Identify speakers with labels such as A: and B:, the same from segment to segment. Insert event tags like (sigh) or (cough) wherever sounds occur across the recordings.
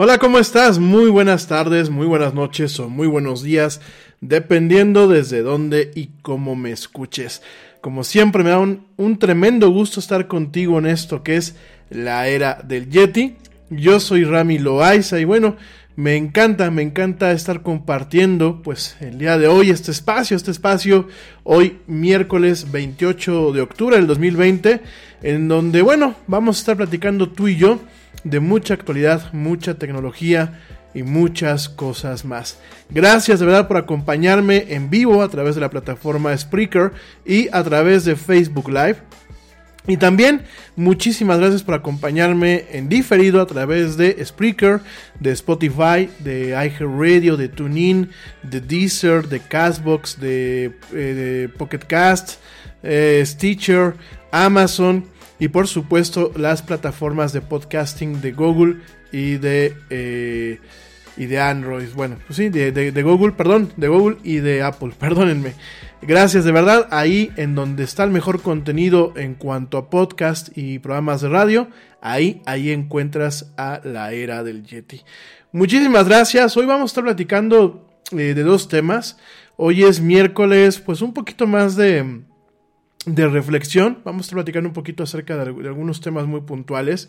A: Hola, ¿cómo estás? Muy buenas tardes, muy buenas noches o muy buenos días, dependiendo desde dónde y cómo me escuches. Como siempre, me da un, tremendo gusto estar contigo en esto que es la era del Yeti. Yo soy Rami Loaiza y bueno, me encanta, me encanta estar compartiendo pues el día de hoy este espacio, este espacio hoy miércoles 28 de octubre del 2020, en donde bueno, vamos a estar platicando tú y yo de mucha actualidad, mucha tecnología y muchas cosas más. Gracias de verdad por acompañarme en vivo a través de la plataforma Spreaker y a través de Facebook Live. Y también muchísimas gracias por acompañarme en diferido a través de Spreaker, de Spotify, de iHeartRadio, de TuneIn, de Deezer, de Castbox, de, eh, Pocket Cast, eh, Stitcher, Amazon y por supuesto las plataformas de podcasting de Google y de eh, y de Android. Bueno pues sí de, de, Google perdón de Google y de Apple (laughs) perdónenme. Gracias de verdad ahí en donde está el mejor contenido en cuanto a podcast y programas de radio ahí ahí encuentras a la era del Yeti. Muchísimas gracias. Hoy vamos a estar platicando eh, de dos temas. Hoy es miércoles pues un poquito más de de reflexión. Vamos a platicando un poquito acerca de, algunos temas muy puntuales.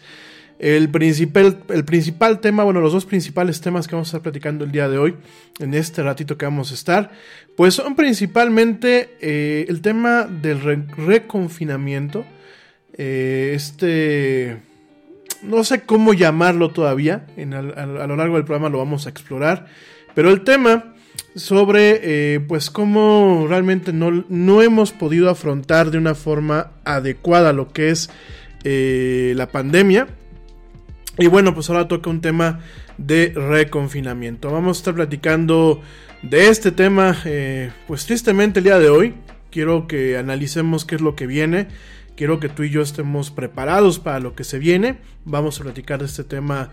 A: El principal, el principal tema, bueno, los dos principales temas que vamos a estar platicando el día de hoy, en este ratito que vamos a estar, pues son principalmente eh, el tema del reconfinamiento. Eh, este, no sé cómo llamarlo todavía, en, a lo largo del programa lo vamos a explorar, pero el tema sobre eh, pues cómo realmente no, no, hemos podido afrontar de una forma adecuada lo que es eh, la pandemia. Y bueno, pues ahora toca un tema de reconfinamiento. Vamos a estar platicando de este tema, eh, pues tristemente el día de hoy. Quiero que analicemos qué es lo que viene. Quiero que tú y yo estemos preparados para lo que se viene. Vamos a platicar de este tema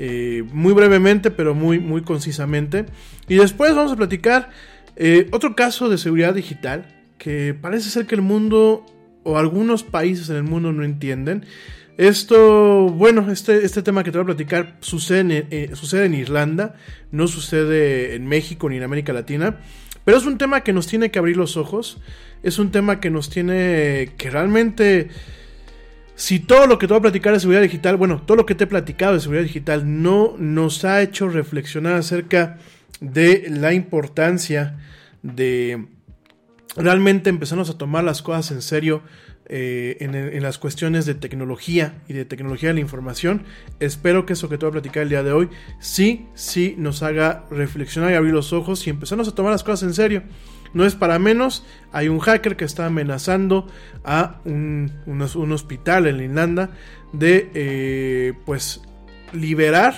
A: eh, muy brevemente, pero muy, muy concisamente. Y después vamos a platicar eh, otro caso de seguridad digital que parece ser que el mundo o algunos países en el mundo no entienden. Esto, bueno, este, este tema que te voy a platicar sucede eh, sucede en Irlanda, no sucede en México ni en América Latina, pero es un tema que nos tiene que abrir los ojos, es un tema que nos tiene que realmente si todo lo que te voy a platicar de seguridad digital, bueno, todo lo que te he platicado de seguridad digital no nos ha hecho reflexionar acerca de la importancia de realmente empezarnos a tomar las cosas en serio eh, en, las cuestiones de tecnología y de tecnología de la información. Espero que eso que te voy a platicar el día de hoy sí, sí nos haga reflexionar y abrir los ojos y empezarnos a tomar las cosas en serio. No es para menos, hay un hacker que está amenazando a un, hospital en Irlanda de eh, pues liberar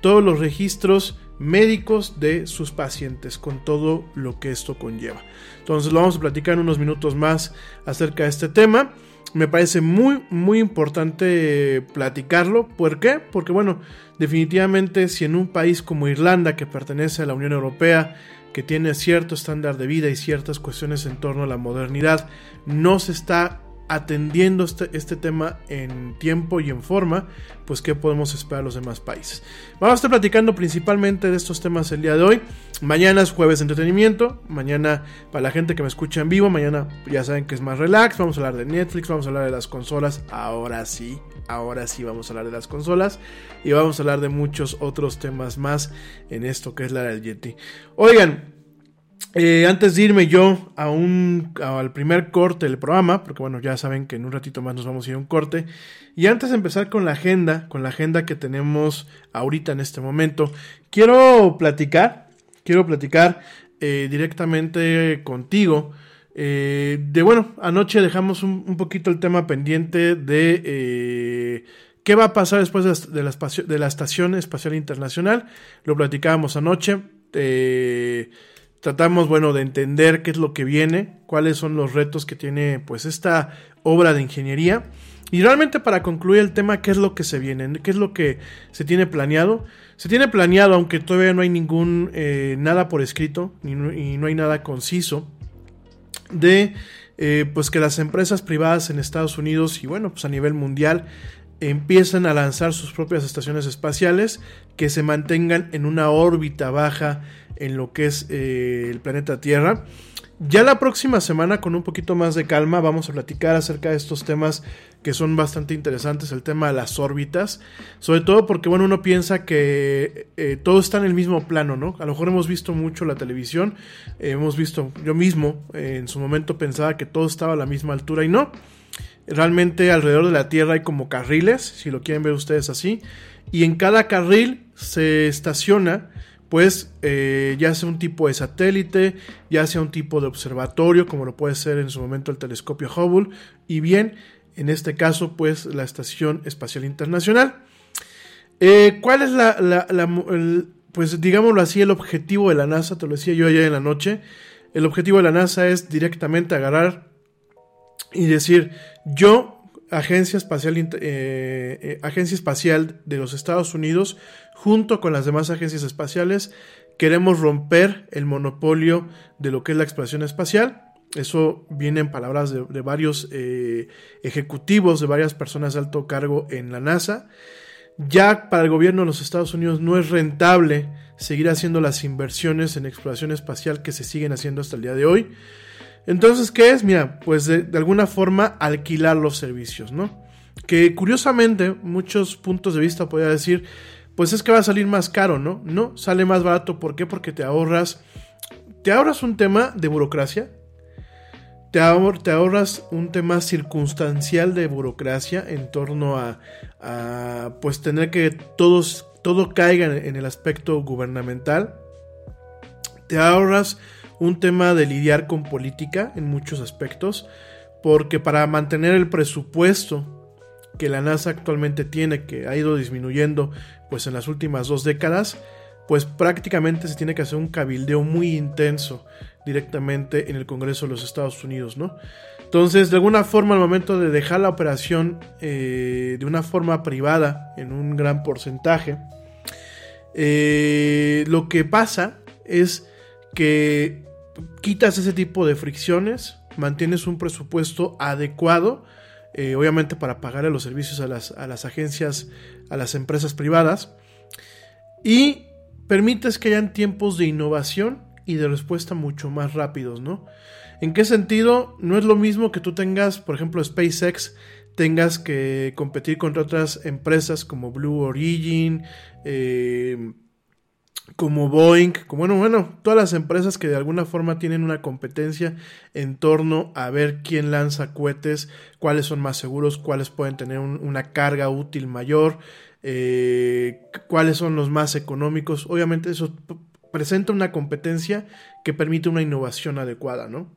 A: todos los registros médicos de sus pacientes con todo lo que esto conlleva. Entonces lo vamos a platicar en unos minutos más acerca de este tema. Me parece muy muy importante platicarlo. ¿Por qué? Porque bueno, definitivamente si en un país como Irlanda que pertenece a la Unión Europea que tiene cierto estándar de vida y ciertas cuestiones en torno a la modernidad, no se está atendiendo este, este, tema en tiempo y en forma, pues qué podemos esperar los demás países. Vamos a estar platicando principalmente de estos temas el día de hoy. Mañana es jueves de entretenimiento, mañana para la gente que me escucha en vivo, mañana ya saben que es más relax, vamos a hablar de Netflix, vamos a hablar de las consolas, ahora sí, ahora sí vamos a hablar de las consolas y vamos a hablar de muchos otros temas más en esto que es la del Yeti. Oigan, eh, antes de irme yo a un, al primer corte del programa, porque bueno, ya saben que en un ratito más nos vamos a ir a un corte, y antes de empezar con la agenda, con la agenda que tenemos ahorita en este momento, quiero platicar, quiero platicar eh, directamente contigo. Eh, de bueno, anoche dejamos un, poquito el tema pendiente de qué va a pasar después de la, de la Estación Espacial Internacional. Lo platicábamos anoche. Eh, tratamos, bueno, de entender qué es lo que viene, cuáles son los retos que tiene, pues, esta obra de ingeniería. Y realmente para concluir el tema, ¿qué es lo que se viene? ¿Qué es lo que se tiene planeado? Se tiene planeado, aunque todavía no hay ningún, eh, nada por escrito y no, hay nada conciso, de, eh, pues que las empresas privadas en Estados Unidos y bueno, pues a nivel mundial empiezan a lanzar sus propias estaciones espaciales que se mantengan en una órbita baja en lo que es eh, el planeta Tierra. Ya la próxima semana, con un poquito más de calma, vamos a platicar acerca de estos temas que son bastante interesantes, el tema de las órbitas, sobre todo porque, bueno, uno piensa que eh, todo está en el mismo plano, ¿no? A lo mejor hemos visto mucho la televisión, eh, hemos visto, yo mismo eh, en su momento pensaba que todo estaba a la misma altura y no. Realmente alrededor de la Tierra hay como carriles, si lo quieren ver ustedes así, y en cada carril se estaciona pues eh, ya sea un tipo de satélite, ya sea un tipo de observatorio, como lo puede ser en su momento el telescopio Hubble, y bien, en este caso, pues la Estación Espacial Internacional. Eh, ¿Cuál es la, pues digámoslo así, el objetivo de la NASA? Te lo decía yo ayer en la noche. El objetivo de la NASA es directamente agarrar y decir, yo Agencia Espacial, eh, eh, Agencia Espacial de los Estados Unidos, junto con las demás agencias espaciales, queremos romper el monopolio de lo que es la exploración espacial. Eso viene en palabras de, varios eh, ejecutivos, de varias personas de alto cargo en la NASA. Ya para el gobierno de los Estados Unidos no es rentable seguir haciendo las inversiones en exploración espacial que se siguen haciendo hasta el día de hoy. Entonces, ¿qué es? Mira, pues de, alguna forma alquilar los servicios, ¿no? Que curiosamente, muchos puntos de vista podría decir, pues es que va a salir más caro, ¿no? No, sale más barato, ¿por qué? Porque te ahorras, te ahorras un tema de burocracia, te, ahor te ahorras un tema circunstancial de burocracia en torno a, a pues tener que todos, todo caiga en el aspecto gubernamental, te ahorras un tema de lidiar con política en muchos aspectos, porque para mantener el presupuesto que la NASA actualmente tiene, que ha ido disminuyendo pues en las últimas dos décadas, pues prácticamente se tiene que hacer un cabildeo muy intenso directamente en el Congreso de los Estados Unidos, ¿no? Entonces, de alguna forma, al momento de dejar la operación eh, de una forma privada, en un gran porcentaje, eh, lo que pasa es que quitas ese tipo de fricciones, mantienes un presupuesto adecuado, eh, obviamente para pagarle los servicios a las, agencias, a las empresas privadas, y permites que hayan tiempos de innovación y de respuesta mucho más rápidos, ¿no? ¿En qué sentido? No es lo mismo que tú tengas, por ejemplo, SpaceX, tengas que competir contra otras empresas como Blue Origin, eh, como Boeing, como bueno, bueno, todas las empresas que de alguna forma tienen una competencia en torno a ver quién lanza cohetes, cuáles son más seguros, cuáles pueden tener un, una carga útil mayor, eh, cuáles son los más económicos. Obviamente eso presenta una competencia que permite una innovación adecuada, ¿no?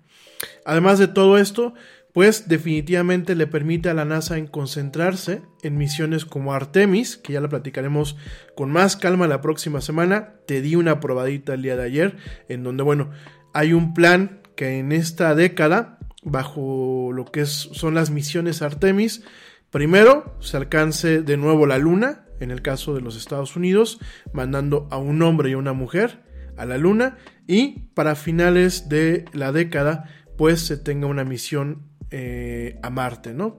A: Además de todo esto, pues definitivamente le permite a la NASA en concentrarse en misiones como Artemis, que ya la platicaremos con más calma la próxima semana. Te di una probadita el día de ayer, en donde, bueno, hay un plan que en esta década, bajo lo que son las misiones Artemis, primero se alcance de nuevo la Luna, en el caso de los Estados Unidos, mandando a un hombre y a una mujer a la Luna, y para finales de la década, pues se tenga una misión eh, a Marte, ¿no?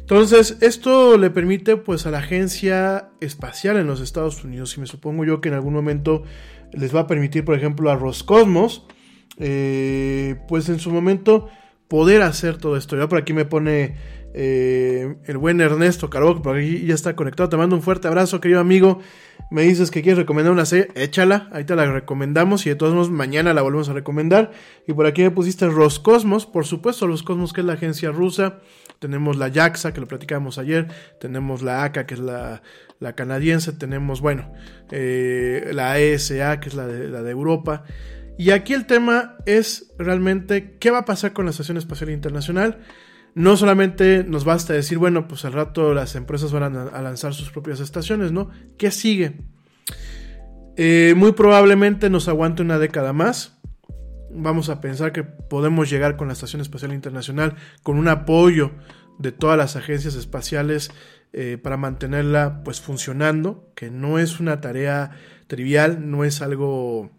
A: Entonces, esto le permite pues a la agencia espacial en los Estados Unidos, y me supongo yo que en algún momento les va a permitir, por ejemplo, a Roscosmos, eh, pues en su momento poder hacer todo esto. Ya por aquí me pone eh, el buen Ernesto Carbó, por aquí ya está conectado. Te mando un fuerte abrazo, querido amigo. Me dices que quieres recomendar una serie, échala, ahí te la recomendamos y de todos modos mañana la volvemos a recomendar. Y por aquí me pusiste Roscosmos, por supuesto, Roscosmos que es la agencia rusa. Tenemos la JAXA, que lo platicábamos ayer. Tenemos la ACA, que es la, canadiense. Tenemos, bueno, eh, la ESA, que es la de Europa. Y aquí el tema es realmente qué va a pasar con la Estación Espacial Internacional. No solamente nos basta decir, bueno, pues al rato las empresas van a, lanzar sus propias estaciones, ¿no? ¿Qué sigue? Eh, muy probablemente nos aguante una década más. Vamos a pensar que podemos llegar con la Estación Espacial Internacional con un apoyo de todas las agencias espaciales eh, para mantenerla pues funcionando, que no es una tarea trivial, no es algo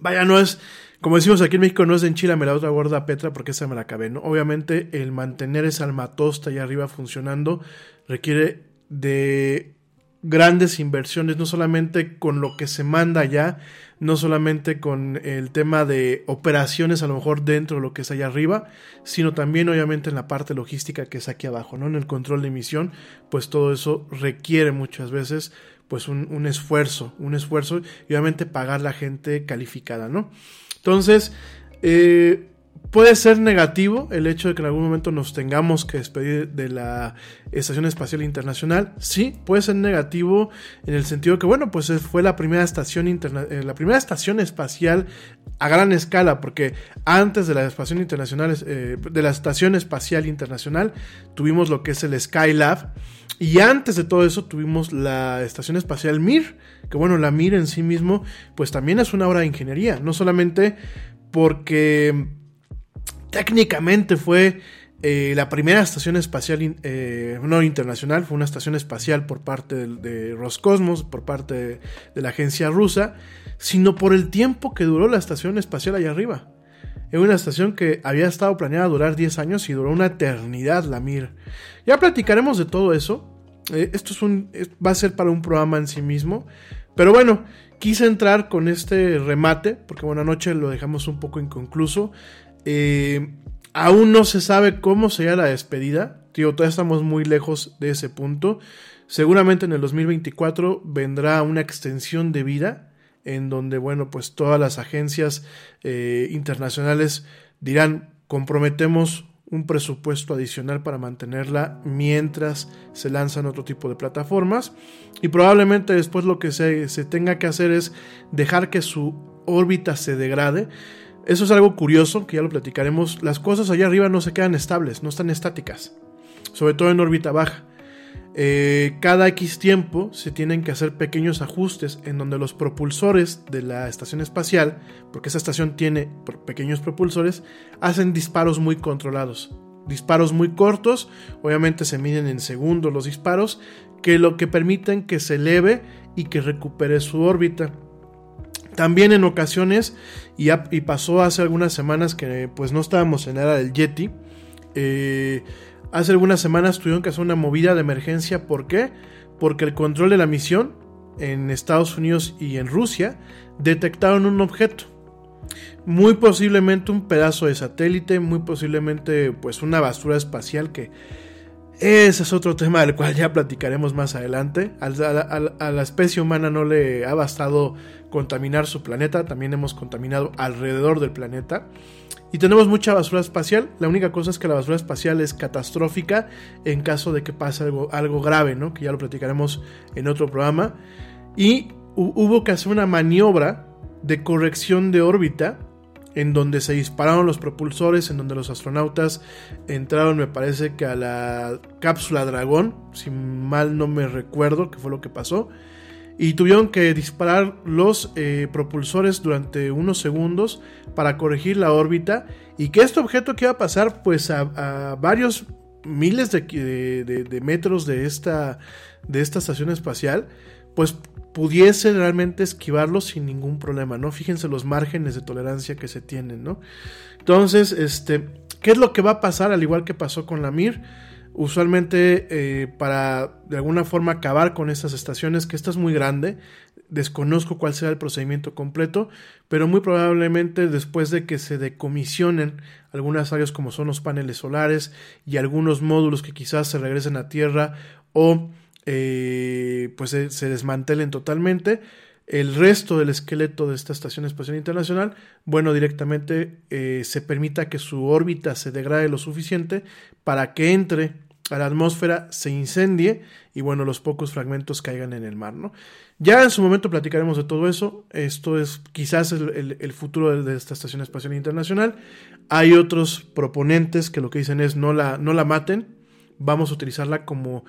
A: vaya, no es, como decimos aquí en México, no es de enchilame la otra gorda Petra porque esa me la acabé, ¿no? Obviamente el mantener esa almatosta allá arriba funcionando requiere de grandes inversiones, no solamente con lo que se manda allá, no solamente con el tema de operaciones a lo mejor dentro de lo que es allá arriba, sino también obviamente en la parte logística que es aquí abajo, ¿no? En el control de emisión, pues todo eso requiere muchas veces pues un, un esfuerzo, un esfuerzo y obviamente pagar la gente calificada, ¿no? Entonces, eh, puede ser negativo el hecho de que en algún momento nos tengamos que despedir de la Estación Espacial Internacional. Sí, puede ser negativo en el sentido que, bueno, pues fue la primera estación, eh, la primera estación espacial a gran escala, porque antes de la Estación Internacional, eh, de la Estación Espacial Internacional, tuvimos lo que es el Skylab. Y antes de todo eso tuvimos la Estación Espacial Mir, que bueno, la Mir en sí mismo, pues también es una obra de ingeniería, no solamente porque técnicamente fue eh, la primera estación espacial eh, no internacional, fue una estación espacial por parte de, Roscosmos, por parte de, la agencia rusa, sino por el tiempo que duró la estación espacial allá arriba. Es una estación que había estado planeada durar 10 años y duró una eternidad la Mir. Ya platicaremos de todo eso. Eh, esto es un, va a ser para un programa en sí mismo. Pero bueno, quise entrar con este remate, porque bueno, anoche lo dejamos un poco inconcluso. Eh, aún no se sabe cómo será la despedida. Tío, todavía estamos muy lejos de ese punto. Seguramente en el 2024 vendrá una extensión de vida en donde, bueno, pues todas las agencias eh, internacionales dirán, comprometemos un presupuesto adicional para mantenerla mientras se lanzan otro tipo de plataformas y probablemente después lo que se, se tenga que hacer es dejar que su órbita se degrade eso es algo curioso, que ya lo platicaremos. Las cosas allá arriba no se quedan estables, no están estáticas, sobre todo en órbita baja. Eh, cada X tiempo se tienen que hacer pequeños ajustes en donde los propulsores de la estación espacial, porque esa estación tiene pequeños propulsores, hacen disparos muy controlados. Disparos muy cortos, obviamente se miden en segundos los disparos, que lo que permiten que se eleve y que recupere su órbita. También en ocasiones, y, pasó hace algunas semanas que pues no estábamos en era del Yeti, eh, hace algunas semanas tuvieron que hacer una movida de emergencia. ¿Por qué? Porque el control de la misión en Estados Unidos y en Rusia detectaron un objeto. Muy posiblemente un pedazo de satélite, muy posiblemente pues una basura espacial que ese es otro tema del cual ya platicaremos más adelante. A, la especie humana no le ha bastado contaminar su planeta, también hemos contaminado alrededor del planeta. Y tenemos mucha basura espacial. La única cosa es que la basura espacial es catastrófica en caso de que pase algo, algo grave, ¿no? Que ya lo platicaremos en otro programa. Y hubo que hacer una maniobra de corrección de órbita en donde se dispararon los propulsores, en donde los astronautas entraron, me parece que a la cápsula Dragón, si mal no me recuerdo qué fue lo que pasó, y tuvieron que disparar los eh, propulsores durante unos segundos para corregir la órbita y que este objeto que iba a pasar pues a, varios miles de, metros de esta, de esta estación espacial, pues pudiese realmente esquivarlo sin ningún problema, ¿no? Fíjense los márgenes de tolerancia que se tienen, ¿no? Entonces, este, ¿qué es lo que va a pasar al igual que pasó con la Mir? Usualmente eh, para de alguna forma acabar con estas estaciones, que esta es muy grande, desconozco cuál será el procedimiento completo, pero muy probablemente después de que se decomisionen algunas áreas como son los paneles solares y algunos módulos que quizás se regresen a tierra o eh, pues se, desmantelen totalmente. El resto del esqueleto de esta Estación Espacial Internacional, bueno, directamente eh, se permita que su órbita se degrade lo suficiente para que entre a la atmósfera, se incendie y bueno, los pocos fragmentos caigan en el mar, ¿no? Ya en su momento platicaremos de todo eso. Esto es quizás el, futuro de, esta Estación Espacial Internacional. Hay otros proponentes que lo que dicen es no la, no la maten, vamos a utilizarla como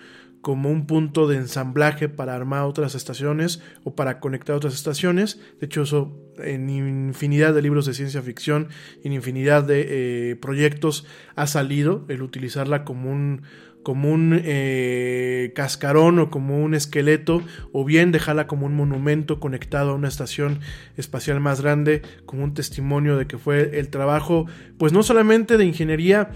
A: como un punto de ensamblaje para armar otras estaciones o para conectar otras estaciones. De hecho, eso en infinidad de libros de ciencia ficción, en infinidad de eh, proyectos ha salido el utilizarla como un, como un eh, cascarón o como un esqueleto, o bien dejarla como un monumento conectado a una estación espacial más grande, como un testimonio de que fue el trabajo, pues no solamente de ingeniería,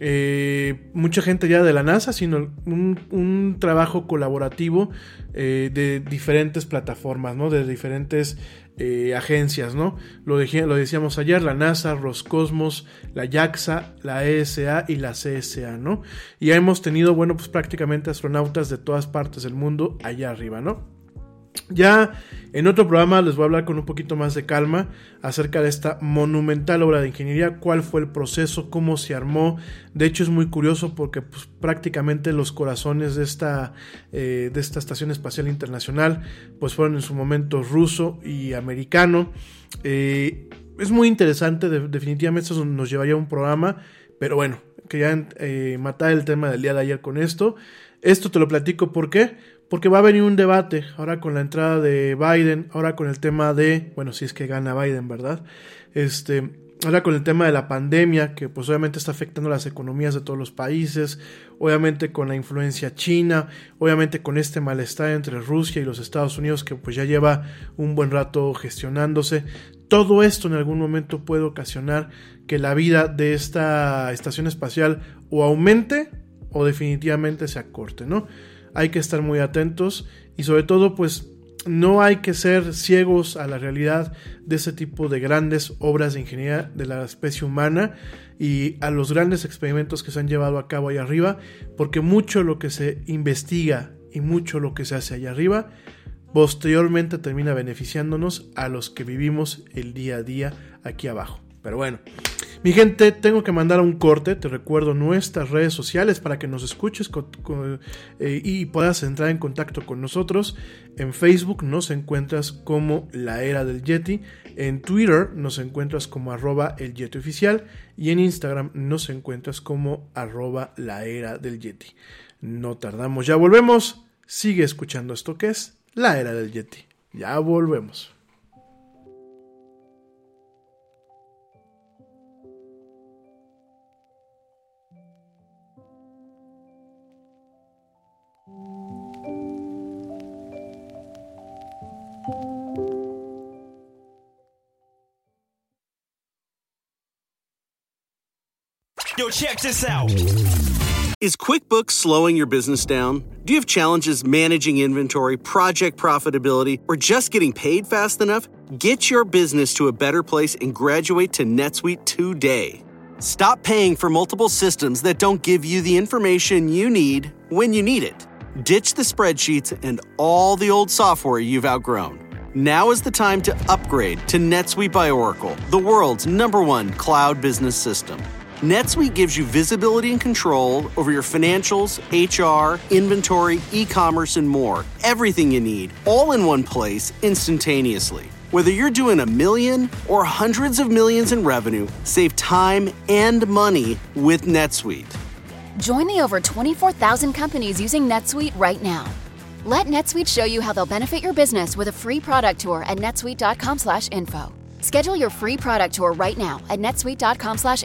A: eh, mucha gente ya de la NASA, sino un, un trabajo colaborativo eh, de diferentes plataformas, ¿no? De diferentes eh, agencias, ¿no? Lo, lo, decíamos ayer, la NASA, Roscosmos, la JAXA, la ESA y la CSA, ¿no? Y hemos tenido, bueno, pues prácticamente astronautas de todas partes del mundo allá arriba, ¿no? Ya en otro programa les voy a hablar con un poquito más de calma acerca de esta monumental obra de ingeniería, cuál fue el proceso, cómo se armó. De hecho es muy curioso porque pues, prácticamente los corazones de esta, eh, de esta Estación Espacial Internacional pues fueron en su momento ruso y americano. Eh, es muy interesante, definitivamente eso nos llevaría a un programa, pero bueno, quería eh, matar el tema del día de ayer con esto. Esto te lo platico, ¿por qué? Porque va a venir un debate ahora con la entrada de Biden, ahora con el tema de, bueno, si es que gana Biden, ¿verdad? Este, ahora con el tema de la pandemia, que pues obviamente está afectando las economías de todos los países, obviamente con la influencia china, obviamente con este malestar entre Rusia y los Estados Unidos que pues ya lleva un buen rato gestionándose. Todo esto en algún momento puede ocasionar que la vida de esta estación espacial o aumente o definitivamente se acorte, ¿no? Hay que estar muy atentos y sobre todo pues no hay que ser ciegos a la realidad de ese tipo de grandes obras de ingeniería de la especie humana y a los grandes experimentos que se han llevado a cabo ahí arriba, porque mucho lo que se investiga y mucho lo que se hace allá arriba posteriormente termina beneficiándonos a los que vivimos el día a día aquí abajo. Pero bueno, mi gente, tengo que mandar un corte. Te recuerdo nuestras redes sociales para que nos escuches eh, y puedas entrar en contacto con nosotros. En Facebook nos encuentras como La Era del Yeti. En Twitter nos encuentras como arroba el Yeti oficial. Y en Instagram nos encuentras como arroba la era del Yeti. No tardamos, ya volvemos. Sigue escuchando esto que es La Era del Yeti. Ya volvemos.
B: Check this out.
C: Is QuickBooks slowing your business down? Do you have challenges managing inventory, project profitability, or just getting paid fast enough? Get your business to a better place and graduate to NetSuite today. Stop paying for multiple systems that don't give you the information you need when you need it. Ditch the spreadsheets and all the old software you've outgrown. Now is the time to upgrade to NetSuite by Oracle, the world's number one cloud business system. NetSuite gives you visibility and control over your financials, HR, inventory, e commerce, and more. Everything you need, all in one place, instantaneously. Whether you're doing a million or hundreds of millions in revenue, save time and money with NetSuite.
D: Join the over 24,000 companies using NetSuite right now. Let NetSuite show you how they'll benefit your business with a free product tour at netsuite.com/info. Schedule your free product tour right now at netsuite.com slash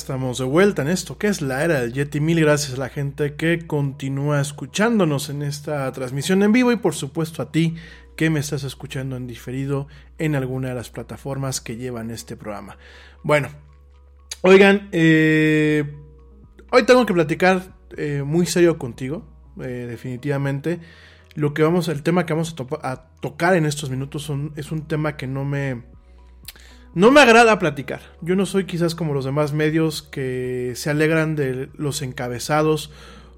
A: Estamos de vuelta en esto que es la era del Yeti. Mil gracias a la gente que continúa escuchándonos en esta transmisión en vivo y por supuesto a ti que me estás escuchando en diferido en alguna de las plataformas que llevan este programa. Bueno, oigan, eh, hoy tengo que platicar eh, muy serio contigo, eh, definitivamente. Lo que vamos, el tema que vamos a, to a tocar en estos minutos es un tema que no me no me agrada platicar. Yo no soy quizás como los demás medios que se alegran de los encabezados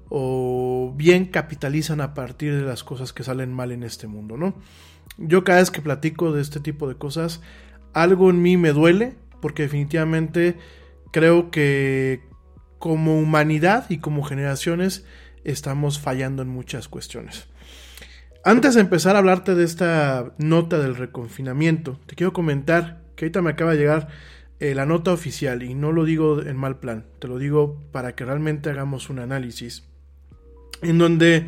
A: o bien capitalizan a partir de las cosas que salen mal en este mundo, ¿no? Yo cada vez que platico de este tipo de cosas, algo en mí me duele porque definitivamente creo que como humanidad y como generaciones estamos fallando en muchas cuestiones. Antes de empezar a hablarte de esta nota del reconfinamiento, te quiero comentar que ahorita me acaba de llegar eh, la nota oficial y no lo digo en mal plan, te lo digo para que realmente hagamos un análisis en donde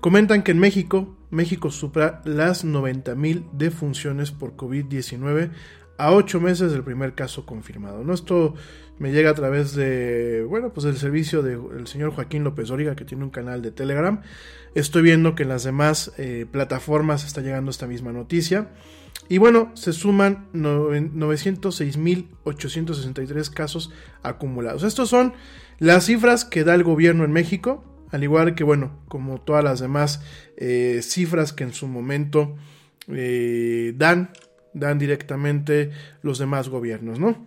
A: comentan que en México, México supera las 90.000 defunciones por COVID-19 a 8 meses del primer caso confirmado. ¿no? Esto me llega a través de, bueno, pues del servicio del señor Joaquín López Origa, que tiene un canal de Telegram. Estoy viendo que en las demás eh, plataformas está llegando esta misma noticia. Y bueno, se suman 906.863 casos acumulados. Estos son las cifras que da el gobierno en México, al igual que, bueno, como todas las demás eh, cifras que en su momento eh, dan, dan directamente los demás gobiernos, ¿no?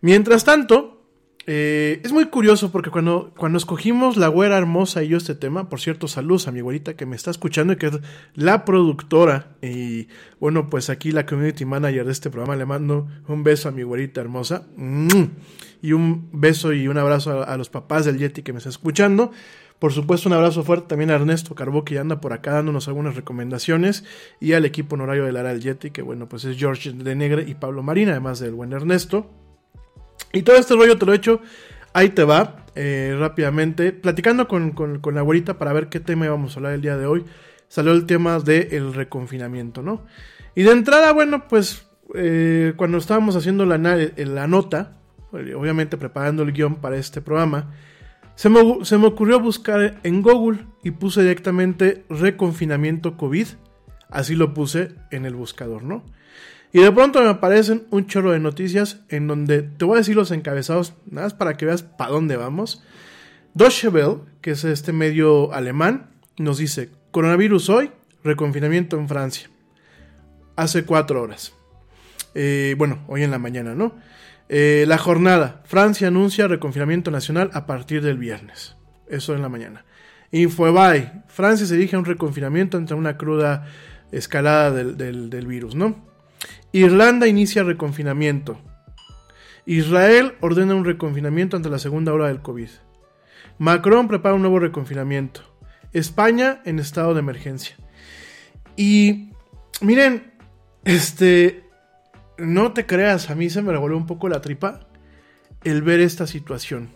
A: Mientras tanto, eh, es muy curioso porque cuando, cuando escogimos la güera hermosa y yo este tema, por cierto, saludos a mi güerita que me está escuchando y que es la productora y bueno, pues aquí la community manager de este programa, le mando un beso a mi güerita hermosa y un beso y un abrazo a, a los papás del Yeti que me está escuchando. Por supuesto, un abrazo fuerte también a Ernesto Carbó, que anda por acá dándonos algunas recomendaciones, y al equipo honorario del Ara del Yeti, que bueno, pues es George de Negre y Pablo Marina, además del buen Ernesto. Y todo este rollo te lo he hecho. Ahí te va, eh, rápidamente. Platicando con, con, la abuelita para ver qué tema íbamos a hablar el día de hoy. Salió el tema del reconfinamiento, ¿no? Y de entrada, bueno, pues eh, cuando estábamos haciendo la, la nota, obviamente preparando el guion para este programa, se me, se me ocurrió buscar en Google y puse directamente reconfinamiento COVID. Así lo puse en el buscador, ¿no? Y de pronto me aparecen un chorro de noticias en donde te voy a decir los encabezados, nada más para que veas para dónde vamos. Deutsche Welle, que es este medio alemán, nos dice, coronavirus hoy, reconfinamiento en Francia. Hace cuatro horas. Eh, bueno, hoy en la mañana, ¿no? Eh, la jornada, Francia anuncia reconfinamiento nacional a partir del viernes. Eso en la mañana. Infobae, Francia se dirige a un reconfinamiento ante una cruda escalada del, del, del virus, ¿no? Irlanda inicia reconfinamiento. Israel ordena un reconfinamiento ante la segunda ola del COVID. Macron prepara un nuevo reconfinamiento. España en estado de emergencia. Y miren, este, no te creas, a mí se me revolvió un poco la tripa el ver esta situación.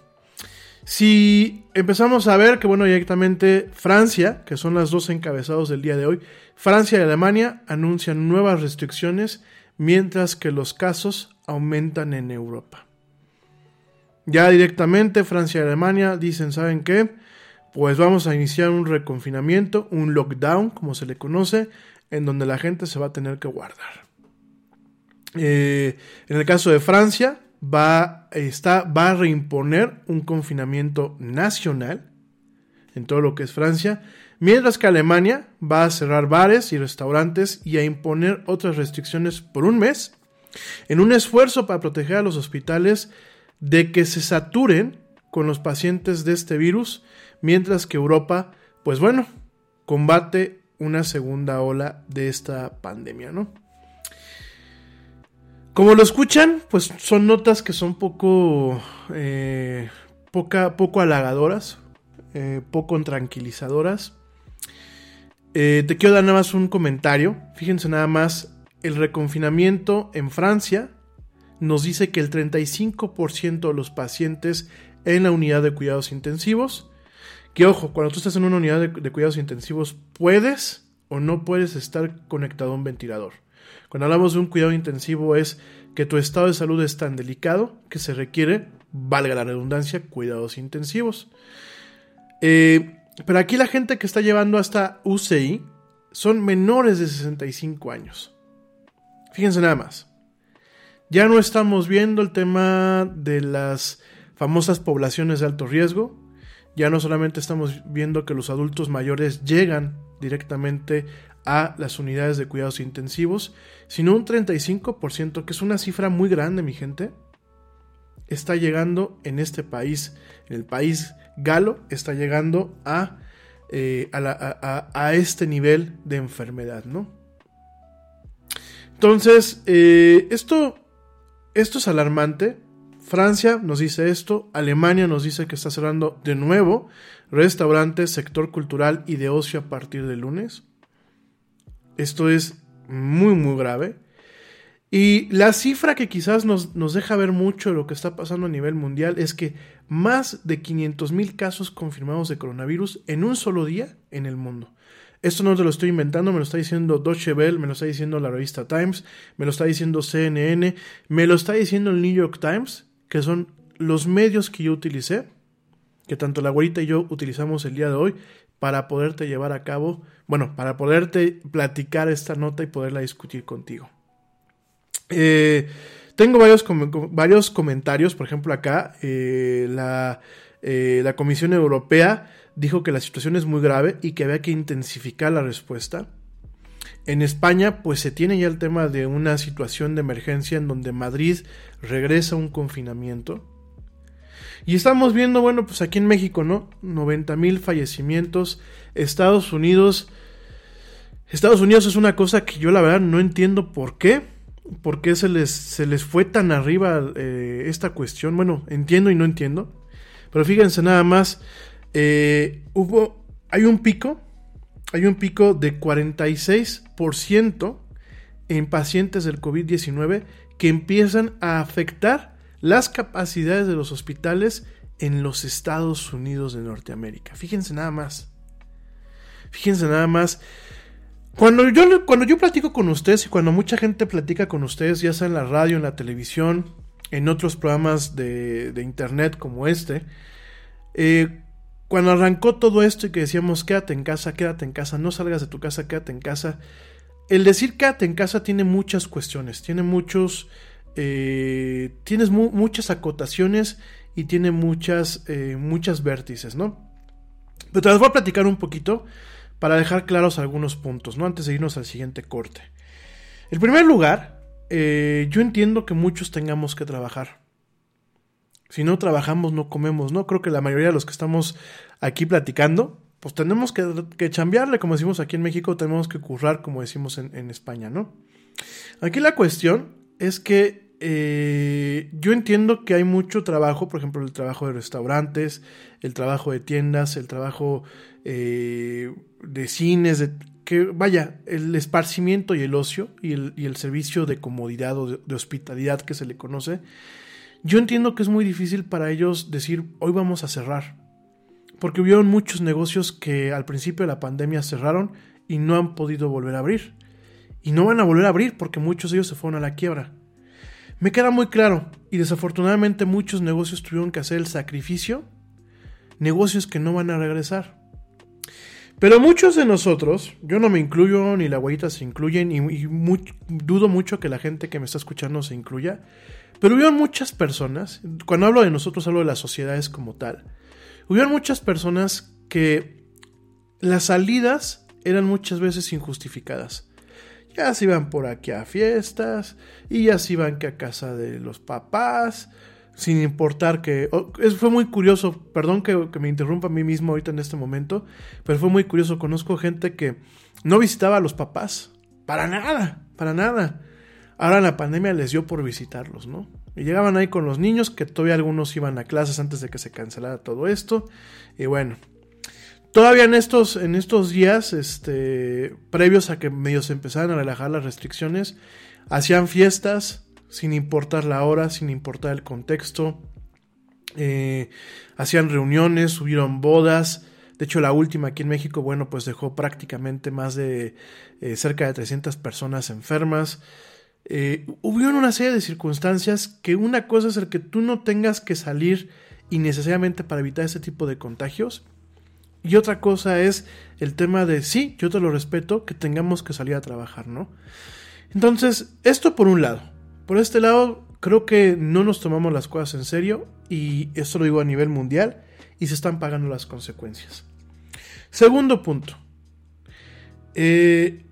A: Si empezamos a ver que, bueno, directamente Francia, que son las dos encabezados del día de hoy, Francia y Alemania anuncian nuevas restricciones mientras que los casos aumentan en Europa. Ya directamente Francia y Alemania dicen, ¿saben qué? Pues vamos a iniciar un reconfinamiento, un lockdown, como se le conoce, en donde la gente se va a tener que guardar. Eh, en el caso de Francia, va, está, va a reimponer un confinamiento nacional en todo lo que es Francia, mientras que Alemania va a cerrar bares y restaurantes y a imponer otras restricciones por un mes, en un esfuerzo para proteger a los hospitales de que se saturen con los pacientes de este virus, mientras que Europa, pues bueno, combate una segunda ola de esta pandemia, ¿no? Como lo escuchan, pues son notas que son poco, eh, poco halagadoras, eh, poco tranquilizadoras. Eh, te quiero dar nada más un comentario. Fíjense nada más, el reconfinamiento en Francia nos dice que el 35% de los pacientes en la unidad de cuidados intensivos, que ojo, cuando tú estás en una unidad de, de cuidados intensivos, puedes o no puedes estar conectado a un ventilador. Cuando hablamos de un cuidado intensivo es que tu estado de salud es tan delicado que se requiere, valga la redundancia, cuidados intensivos. Eh, pero aquí la gente que está llevando hasta UCI son menores de 65 años. Fíjense nada más. Ya no estamos viendo el tema de las famosas poblaciones de alto riesgo. Ya no solamente estamos viendo que los adultos mayores llegan directamente a las unidades de cuidados intensivos, sino un 35%, que es una cifra muy grande, mi gente, está llegando en este país, en el país galo, está llegando a, eh, a, este nivel de enfermedad, ¿no? Entonces, eh, esto, esto es alarmante. Francia nos dice esto, Alemania nos dice que está cerrando de nuevo restaurantes, sector cultural y de ocio a partir de lunes. Esto es muy, muy grave. Y la cifra que quizás nos, nos, deja ver mucho lo que está pasando a nivel mundial es que más de 500 mil casos confirmados de coronavirus en un solo día en el mundo. Esto no te lo estoy inventando, me lo está diciendo Deutsche Welle, me lo está diciendo la revista Times, me lo está diciendo CNN, me lo está diciendo el New York Times, que son los medios que yo utilicé, que tanto la güerita y yo utilizamos el día de hoy para poderte llevar a cabo, bueno, para poderte platicar esta nota y poderla discutir contigo. Eh, tengo varios, varios, comentarios, por ejemplo acá, eh, la, eh, la Comisión Europea dijo que la situación es muy grave y que había que intensificar la respuesta. En España, pues se tiene ya el tema de una situación de emergencia en donde Madrid regresa a un confinamiento. Y estamos viendo, bueno, pues aquí en México, ¿no? 90 mil fallecimientos. Estados Unidos. Estados Unidos es una cosa que yo la verdad no entiendo por qué. ¿Por qué se les, se les fue tan arriba eh, esta cuestión? Bueno, entiendo y no entiendo. Pero fíjense nada más. Eh, hubo. Hay un pico. Hay un pico de 46% en pacientes del COVID-19 que empiezan a afectar las capacidades de los hospitales en los Estados Unidos de Norteamérica. Fíjense nada más. Fíjense nada más. Cuando yo, cuando yo platico con ustedes y cuando mucha gente platica con ustedes, ya sea en la radio, en la televisión, en otros programas de, internet como este, eh, cuando arrancó todo esto y que decíamos quédate en casa, quédate en casa, no salgas de tu casa, quédate en casa, el decir quédate en casa tiene muchas cuestiones, tiene muchos eh, tienes muchas acotaciones y tiene muchas, eh, muchas vértices, ¿no? Pero te las voy a platicar un poquito para dejar claros algunos puntos, ¿no? Antes de irnos al siguiente corte. En primer lugar, eh, yo entiendo que muchos tengamos que trabajar. Si no trabajamos, no comemos, ¿no? Creo que la mayoría de los que estamos aquí platicando, pues tenemos que, que chambearle, como decimos aquí en México, tenemos que currar, como decimos en, España, ¿no? Aquí la cuestión es que eh, yo entiendo que hay mucho trabajo, por ejemplo, el trabajo de restaurantes, el trabajo de tiendas, el trabajo eh, de cines, de, que vaya, el esparcimiento y el ocio y el, servicio de comodidad o de, hospitalidad que se le conoce. Yo entiendo que es muy difícil para ellos decir hoy vamos a cerrar, porque hubieron muchos negocios que al principio de la pandemia cerraron y no han podido volver a abrir. Y no van a volver a abrir porque muchos de ellos se fueron a la quiebra. Me queda muy claro, y desafortunadamente muchos negocios tuvieron que hacer el sacrificio, negocios que no van a regresar. Pero muchos de nosotros, yo no me incluyo, ni la guayita se incluyen, y, dudo mucho que la gente que me está escuchando se incluya, pero hubieron muchas personas, cuando hablo de nosotros hablo de las sociedades como tal, hubieron muchas personas que las salidas eran muchas veces injustificadas. Ya se iban por aquí a fiestas y ya se iban que a casa de los papás, sin importar que... es- fue muy curioso, perdón que, me interrumpa a mí mismo ahorita en este momento, pero fue muy curioso, conozco gente que no visitaba a los papás, para nada, para nada. Ahora la pandemia les dio por visitarlos, ¿no? Y llegaban ahí con los niños, que todavía algunos iban a clases antes de que se cancelara todo esto, y bueno. Todavía en estos, en estos días, este, previos a que medio se empezaran a relajar las restricciones, hacían fiestas sin importar la hora, sin importar el contexto. Eh, hacían reuniones, hubieron bodas. De hecho, la última aquí en México, bueno, pues dejó prácticamente más de eh, cerca de 300 personas enfermas. Eh, hubieron una serie de circunstancias que una cosa es el que tú no tengas que salir innecesariamente para evitar ese tipo de contagios. Y otra cosa es el tema de, sí, yo te lo respeto, que tengamos que salir a trabajar, ¿no? Entonces, esto por un lado. Por este lado, creo que no nos tomamos las cosas en serio y esto lo digo a nivel mundial y se están pagando las consecuencias. Segundo punto. Eh,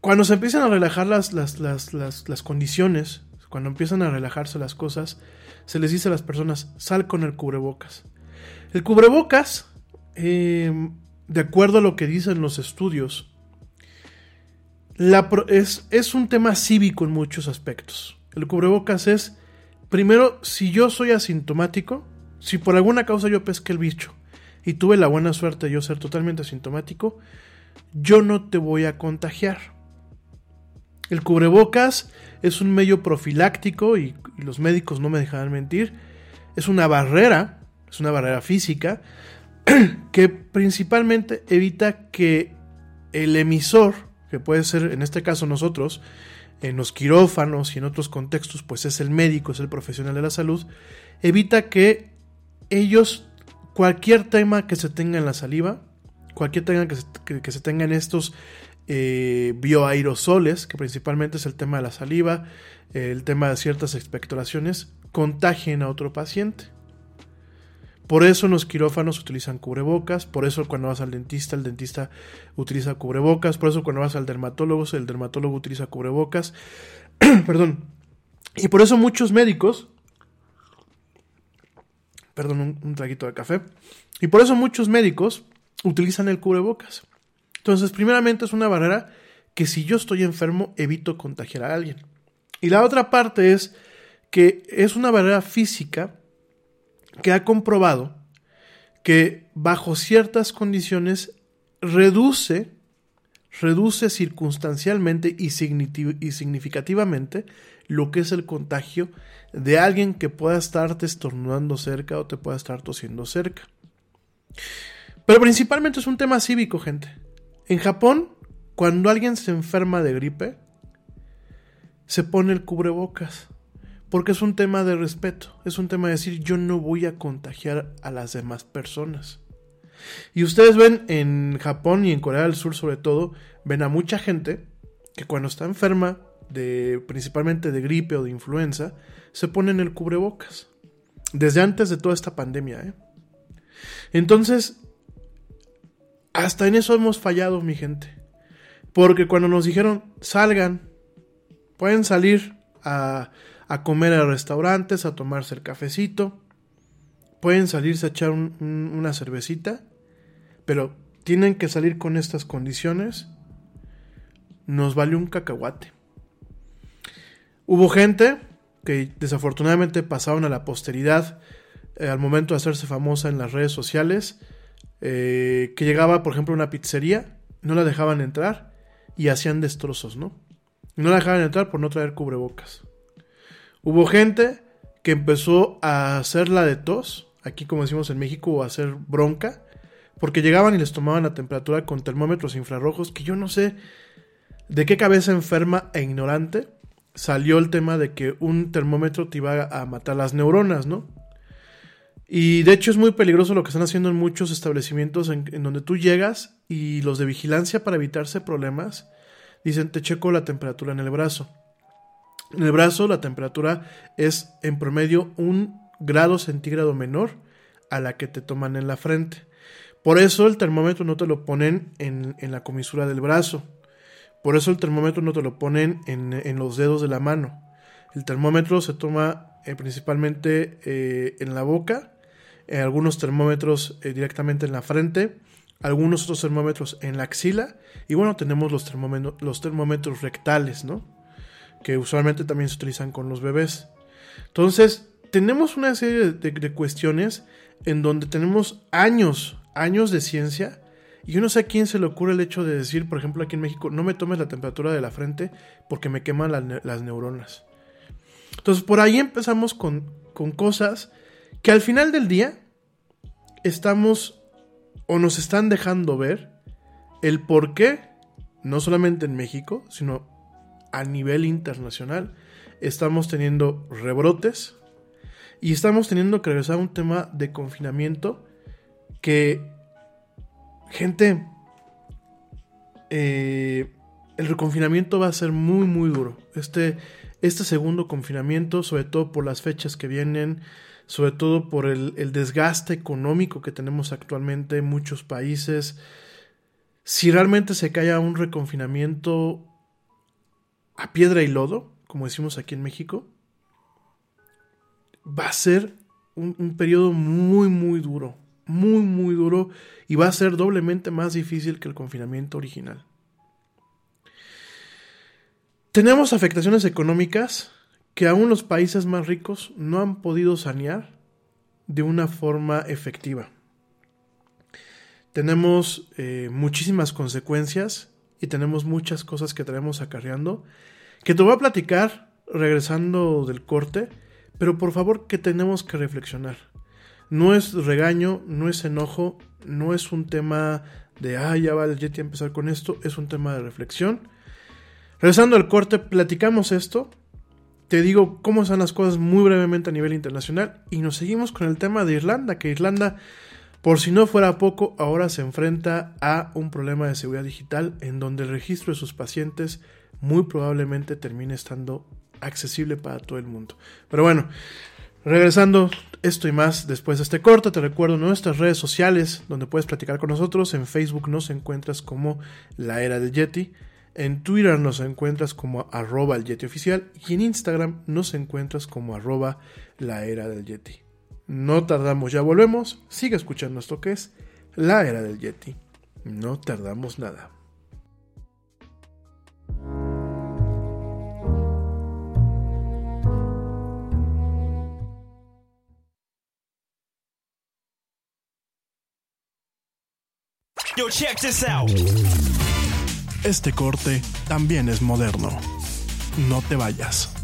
A: cuando se empiezan a relajar las, las, las, las, condiciones, cuando empiezan a relajarse las cosas, se les dice a las personas, sal con el cubrebocas. El cubrebocas, eh, de acuerdo a lo que dicen los estudios, la es un tema cívico en muchos aspectos. El cubrebocas es, primero, si yo soy asintomático, si por alguna causa yo pesqué el bicho y tuve la buena suerte de yo ser totalmente asintomático, yo no te voy a contagiar. El cubrebocas es un medio profiláctico y, y los médicos no me dejarán mentir. Es una barrera, es una barrera física (clears throat) que principalmente evita que el emisor, que puede ser en este caso nosotros, en los quirófanos y en otros contextos, pues es el médico, es el profesional de la salud, evita que ellos, cualquier tema que se tenga en la saliva, cualquier tema que se, que, se tenga en estos eh, bioaerosoles, que principalmente es el tema de la saliva, el tema de ciertas expectoraciones, contagien a otro paciente. Por eso en los quirófanos utilizan cubrebocas, por eso cuando vas al dentista, el dentista utiliza cubrebocas, por eso cuando vas al dermatólogo, el dermatólogo utiliza cubrebocas. (clears throat) Perdón. Y por eso muchos médicos, perdón, un, un traguito de café, y por eso muchos médicos utilizan el cubrebocas. Entonces, primeramente es una barrera que si yo estoy enfermo evito contagiar a alguien. Y la otra parte es que es una barrera física que ha comprobado que bajo ciertas condiciones reduce, reduce circunstancialmente y, significativamente lo que es el contagio de alguien que pueda estarte estornudando cerca o te pueda estar tosiendo cerca. Pero principalmente es un tema cívico, gente. En Japón, cuando alguien se enferma de gripe, se pone el cubrebocas. Porque es un tema de respeto. Es un tema de decir yo no voy a contagiar a las demás personas. Y ustedes ven en Japón y en Corea del Sur sobre todo, ven a mucha gente que cuando está enferma, de, principalmente de gripe o de influenza, se ponen el cubrebocas. Desde antes de toda esta pandemia. ¿eh? Entonces, hasta en eso hemos fallado, mi gente. Porque cuando nos dijeron, salgan, pueden salir a, a comer a restaurantes, a tomarse el cafecito, pueden salirse a echar un- un- una cervecita, pero tienen que salir con estas condiciones, nos valió un cacahuate. Hubo gente que desafortunadamente pasaron a la posteridad eh, al momento de hacerse famosa en las redes sociales, eh, que llegaba, por ejemplo, a una pizzería, no la dejaban entrar y hacían destrozos, ¿no? No la dejaban entrar por no traer cubrebocas. Hubo gente que empezó a hacer la de tos, aquí como decimos en México, a hacer bronca, porque llegaban y les tomaban la temperatura con termómetros infrarrojos, que yo no sé de qué cabeza enferma e ignorante salió el tema de que un termómetro te iba a matar las neuronas, ¿no? Y de hecho es muy peligroso lo que están haciendo en muchos establecimientos en, en donde tú llegas y los de vigilancia para evitarse problemas dicen te checo la temperatura en el brazo. En el brazo la temperatura es en promedio un grado centígrado menor a la que te toman en la frente. Por eso el termómetro no te lo ponen en, en la comisura del brazo. Por eso el termómetro no te lo ponen en, en los dedos de la mano. El termómetro se toma eh, principalmente eh, en la boca, en algunos termómetros eh, directamente en la frente, algunos otros termómetros en la axila y bueno, tenemos los termómetros rectales, ¿no? Que usualmente también se utilizan con los bebés. Entonces, tenemos una serie de, cuestiones en donde tenemos años, años de ciencia y yo no sé a quién se le ocurre el hecho de decir, por ejemplo, aquí en México, no me tomes la temperatura de la frente porque me queman la- las neuronas. Entonces, por ahí empezamos con, con cosas que al final del día estamos o nos están dejando ver el por qué, no solamente en México, sino a nivel internacional, estamos teniendo rebrotes y estamos teniendo que regresar a un tema de confinamiento que, gente, eh, el reconfinamiento va a ser muy, muy duro. Este, este segundo confinamiento, sobre todo por las fechas que vienen, sobre todo por el, el desgaste económico que tenemos actualmente en muchos países, si realmente se cae a un reconfinamiento a piedra y lodo, como decimos aquí en México, va a ser un, periodo muy, muy duro, muy, muy duro y va a ser doblemente más difícil que el confinamiento original. Tenemos afectaciones económicas que aún los países más ricos no han podido sanear de una forma efectiva. Tenemos eh, muchísimas consecuencias y tenemos muchas cosas que tenemos acarreando que te voy a platicar regresando del corte, pero por favor que tenemos que reflexionar. No es regaño, no es enojo, no es un tema de, ah, ya va el Yeti a empezar con esto, es un tema de reflexión. Regresando al corte, platicamos esto, te digo cómo están las cosas muy brevemente a nivel internacional y nos seguimos con el tema de Irlanda, que Irlanda, por si no fuera poco, ahora se enfrenta a un problema de seguridad digital en donde el registro de sus pacientes muy probablemente termine estando accesible para todo el mundo. Pero bueno, regresando esto y más después de este corte, te recuerdo nuestras redes sociales donde puedes platicar con nosotros. En Facebook nos encuentras como La Era del Yeti. En Twitter nos encuentras como arroba el Yeti oficial y en Instagram nos encuentras como arroba la era del Yeti. No tardamos, ya volvemos. Sigue escuchando esto que es la era del Yeti. No tardamos nada.
B: Yo, check this out.
A: Este corte también es moderno. No te vayas.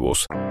E: Servus.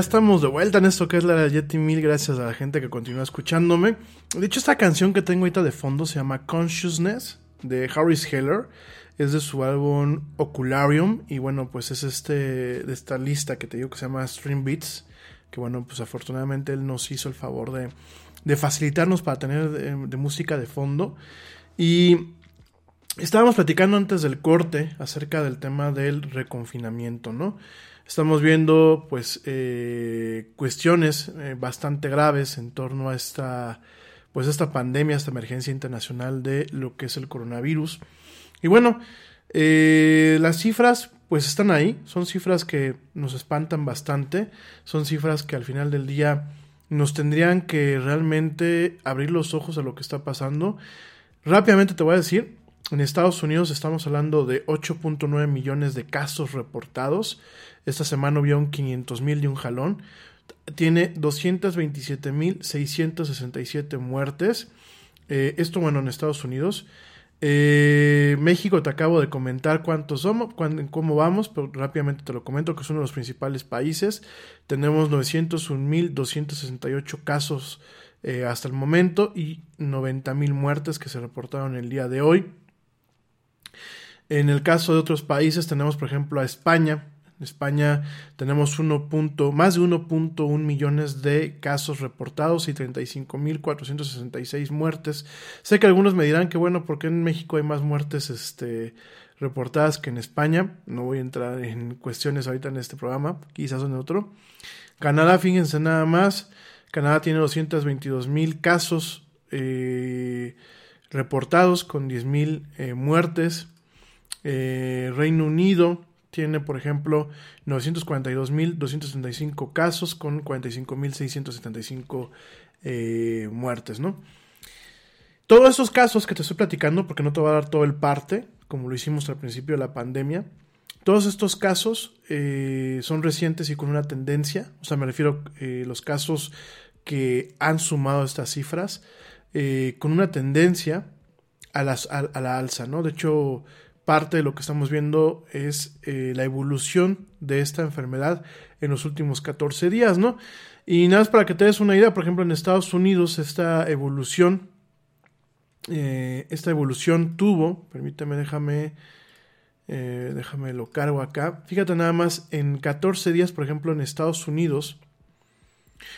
A: Estamos de vuelta en esto que es la Yeti. Mil gracias a la gente que continúa escuchándome. De hecho, esta canción que tengo ahorita de fondo se llama Consciousness de Harris Heller. Es de su álbum Ocularium. Y bueno, pues es este de esta lista que te digo que se llama Stream Beats. Que bueno, pues afortunadamente él nos hizo el favor de, de facilitarnos para tener de, de música de fondo. Y estábamos platicando antes del corte acerca del tema del reconfinamiento, ¿no? Estamos viendo pues eh, cuestiones eh, bastante graves en torno a esta pues esta pandemia, esta emergencia internacional de lo que es el coronavirus. Y bueno, eh, las cifras pues están ahí, son cifras que nos espantan bastante, son cifras que al final del día nos tendrían que realmente abrir los ojos a lo que está pasando. Rápidamente te voy a decir, en Estados Unidos estamos hablando de 8.9 millones de casos reportados. Esta semana hubo un 500 mil de un jalón. Tiene 227 mil 667 muertes. Eh, esto, bueno, en Estados Unidos. Eh, México, te acabo de comentar cuántos somos, cuán, cómo vamos, pero rápidamente te lo comento que es uno de los principales países. Tenemos 901.268 casos eh, hasta el momento y 90.000 muertes que se reportaron el día de hoy. En el caso de otros países tenemos, por ejemplo, a España, España tenemos uno punto, más de 1.1 millones de casos reportados y 35.466 muertes. Sé que algunos me dirán que bueno, porque en México hay más muertes este, reportadas que en España. No voy a entrar en cuestiones ahorita en este programa, quizás en otro. Canadá, fíjense nada más. Canadá tiene 222 mil casos eh, reportados con 10 mil eh, muertes. Eh, Reino Unido tiene, por ejemplo, 942.235 casos con 45.675 eh, muertes, ¿no? Todos esos casos que te estoy platicando, porque no te voy a dar todo el parte, como lo hicimos al principio de la pandemia, todos estos casos eh, son recientes y con una tendencia, o sea, me refiero a eh, los casos que han sumado estas cifras, con una tendencia a, las, a la alza, ¿no? De hecho, parte de lo que estamos viendo es eh, la evolución de esta enfermedad en los últimos 14 días, ¿no? Y nada más para que te des una idea, por ejemplo, en Estados Unidos esta evolución, eh, esta evolución tuvo, permíteme, déjame, eh, déjame lo cargo acá, fíjate nada más, en 14 días, por ejemplo, en Estados Unidos,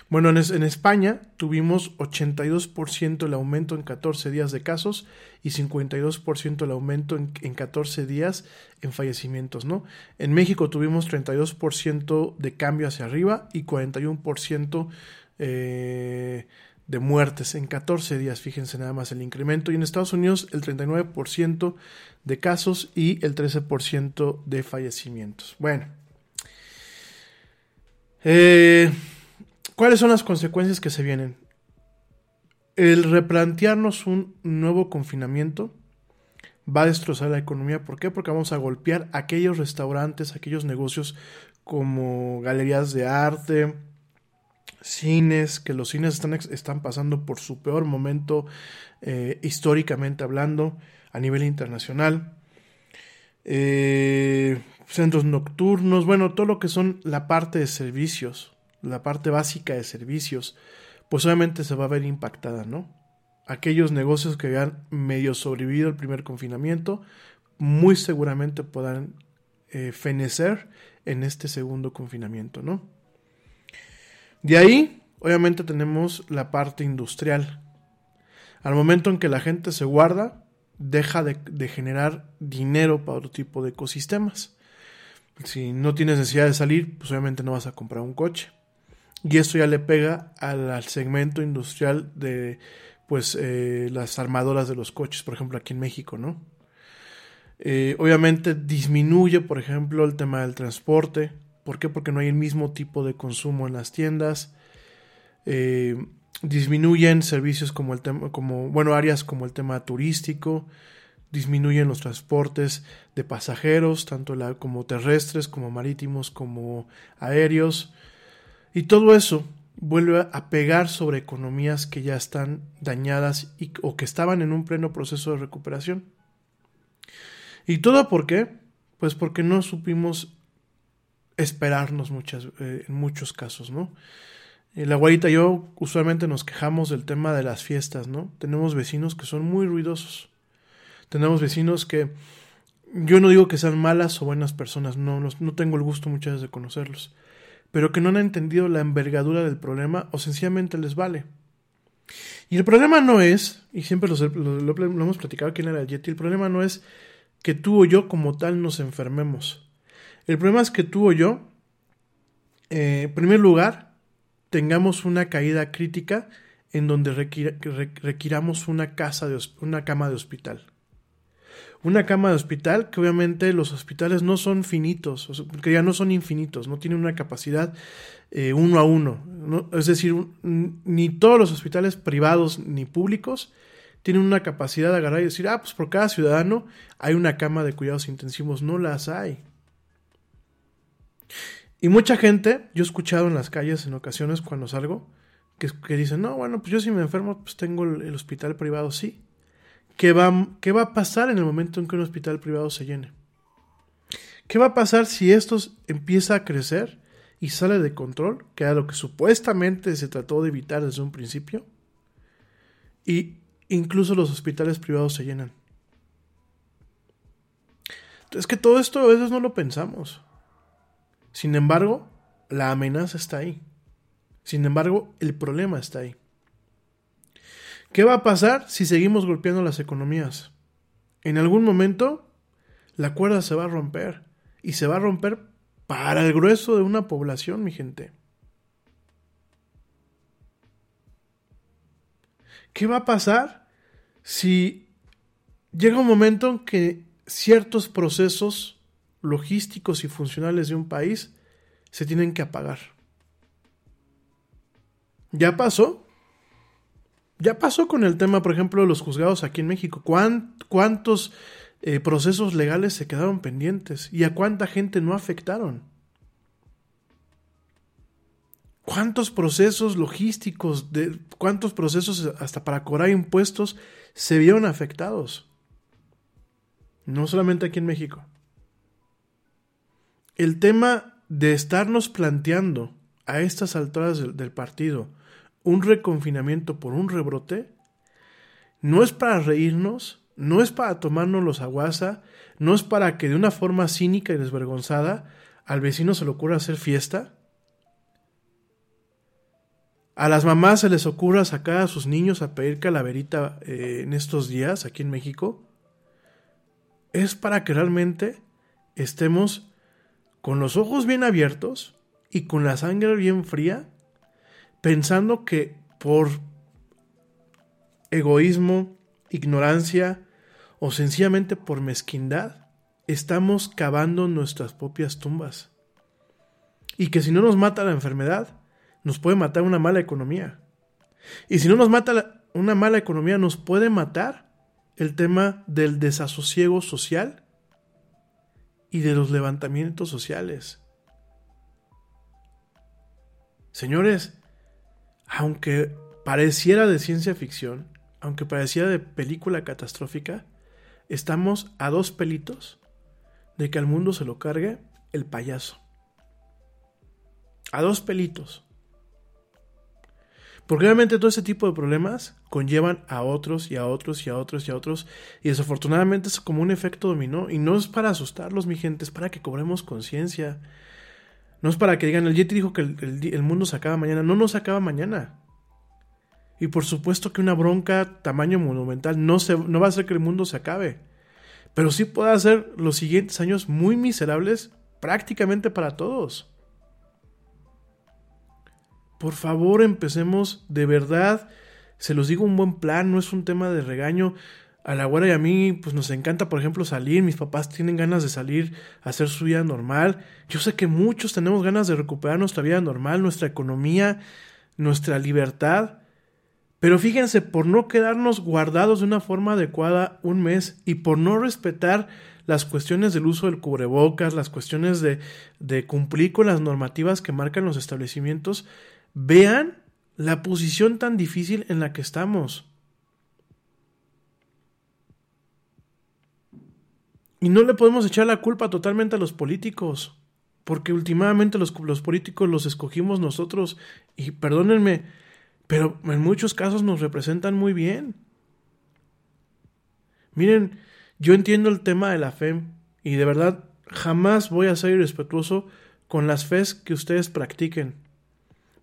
A: bueno, en, en, España tuvimos 82% el aumento en 14 días de casos y 52% el aumento en, en, 14 días en fallecimientos, ¿no? En México tuvimos 32% de cambio hacia arriba y 41% eh, de muertes en 14 días, fíjense nada más el incremento. Y en Estados Unidos el 39% de casos y el 13% de fallecimientos. Bueno. Eh, ¿Cuáles son las consecuencias que se vienen? El replantearnos un nuevo confinamiento va a destrozar la economía. ¿Por qué? Porque vamos a golpear aquellos restaurantes, aquellos negocios como galerías de arte, cines, que los cines están, están pasando por su peor momento eh, históricamente hablando a nivel internacional. Eh, centros nocturnos, bueno, todo lo que son la parte de servicios, la parte básica de servicios, pues obviamente se va a ver impactada, ¿no? Aquellos negocios que habían medio sobrevivido el primer confinamiento, muy seguramente podrán eh, fenecer en este segundo confinamiento, ¿no? De ahí, obviamente tenemos la parte industrial. Al momento en que la gente se guarda, deja de, de generar dinero para otro tipo de ecosistemas. Si no tienes necesidad de salir, pues obviamente no vas a comprar un coche. Y esto ya le pega al, segmento industrial de pues eh, las armadoras de los coches, por ejemplo aquí en México, ¿no? Eh, obviamente disminuye, por ejemplo, el tema del transporte. ¿Por qué? Porque no hay el mismo tipo de consumo en las tiendas. Eh, disminuyen servicios como el tema, como, bueno, áreas como el tema turístico. Disminuyen los transportes de pasajeros, tanto como terrestres, como marítimos, como aéreos. Y todo eso vuelve a pegar sobre economías que ya están dañadas y, o que estaban en un pleno proceso de recuperación. ¿Y todo por qué? Pues porque no supimos esperarnos muchas, eh, en muchos casos, ¿no? La guarita y yo usualmente nos quejamos del tema de las fiestas, ¿no? Tenemos vecinos que son muy ruidosos. Tenemos vecinos que yo no digo que sean malas o buenas personas, no, no tengo el gusto muchas veces de conocerlos pero que no han entendido la envergadura del problema o sencillamente les vale. Y el problema no es, y siempre lo, hemos platicado en el Yeti, el problema no es que tú o yo como tal nos enfermemos. El problema es que tú o yo, eh, en primer lugar, tengamos una caída crítica en donde requira, requiramos una, casa de, una cama de hospital una cama de hospital, que obviamente los hospitales no son finitos, que ya no son infinitos, no tienen una capacidad eh, uno a uno. ¿no? Es decir, ni todos los hospitales privados ni públicos tienen una capacidad de agarrar y decir, ah, pues por cada ciudadano hay una cama de cuidados intensivos. No las hay. Y mucha gente, yo he escuchado en las calles en ocasiones cuando salgo, que, que dicen, no, bueno, pues yo si me enfermo, pues tengo el hospital privado, sí. ¿Qué va, ¿Qué va a pasar en el momento en que un hospital privado se llene? ¿Qué va a pasar si esto empieza a crecer y sale de control, que era lo que supuestamente se trató de evitar desde un principio? Y incluso los hospitales privados se llenan. Es que todo esto a veces no lo pensamos. Sin embargo, la amenaza está ahí. Sin embargo, el problema está ahí. ¿Qué va a pasar si seguimos golpeando las economías? En algún momento, la cuerda se va a romper. Y se va a romper para el grueso de una población, mi gente. ¿Qué va a pasar si llega un momento en que ciertos procesos logísticos y funcionales de un país se tienen que apagar? Ya pasó. Ya pasó con el tema, por ejemplo, de los juzgados aquí en México. ¿Cuántos eh, procesos legales se quedaron pendientes? ¿Y a cuánta gente no afectaron? ¿Cuántos procesos logísticos, de, cuántos procesos hasta para cobrar impuestos se vieron afectados? No solamente aquí en México. El tema de estarnos planteando a estas alturas del, del partido un reconfinamiento por un rebrote no es para reírnos, no es para tomarnos los aguasa, no es para que de una forma cínica y desvergonzada al vecino se le ocurra hacer fiesta. A las mamás se les ocurra sacar a sus niños a pedir calaverita eh, en estos días aquí en México, es para que realmente estemos con los ojos bien abiertos y con la sangre bien fría, pensando que por egoísmo, ignorancia o sencillamente por mezquindad, estamos cavando nuestras propias tumbas. Y que si no nos mata la enfermedad, nos puede matar una mala economía. Y si no nos mata una mala economía, nos puede matar el tema del desasosiego social y de los levantamientos sociales. Señores, aunque pareciera de ciencia ficción, aunque pareciera de película catastrófica, estamos a dos pelitos de que al mundo se lo cargue el payaso. A dos pelitos. Porque obviamente todo ese tipo de problemas conllevan a otros y a otros y a otros y a otros. Y desafortunadamente es como un efecto dominó. Y no es para asustarlos, mi gente, es para que cobremos conciencia. No es para que digan, el Yeti dijo que el, mundo se acaba mañana. No, no se acaba mañana. Y por supuesto que una bronca tamaño monumental no, se, no va a hacer que el mundo se acabe. Pero sí puede hacer los siguientes años muy miserables prácticamente para todos. Por favor, empecemos de verdad. Se los digo un buen plan, no es un tema de regaño. A la güera y a mí, pues nos encanta, por ejemplo, salir. Mis papás tienen ganas de salir a hacer su vida normal. Yo sé que muchos tenemos ganas de recuperar nuestra vida normal, nuestra economía, nuestra libertad. Pero fíjense, por no quedarnos guardados de una forma adecuada un mes y por no respetar las cuestiones del uso del cubrebocas, las cuestiones de, de cumplir con las normativas que marcan los establecimientos, Vean la posición tan difícil en la que estamos. Y no le podemos echar la culpa totalmente a los políticos, porque últimamente los, los, políticos los escogimos nosotros, y perdónenme, pero en muchos casos nos representan muy bien. Miren, yo entiendo el tema de la fe, y de verdad jamás voy a ser irrespetuoso con las fes que ustedes practiquen.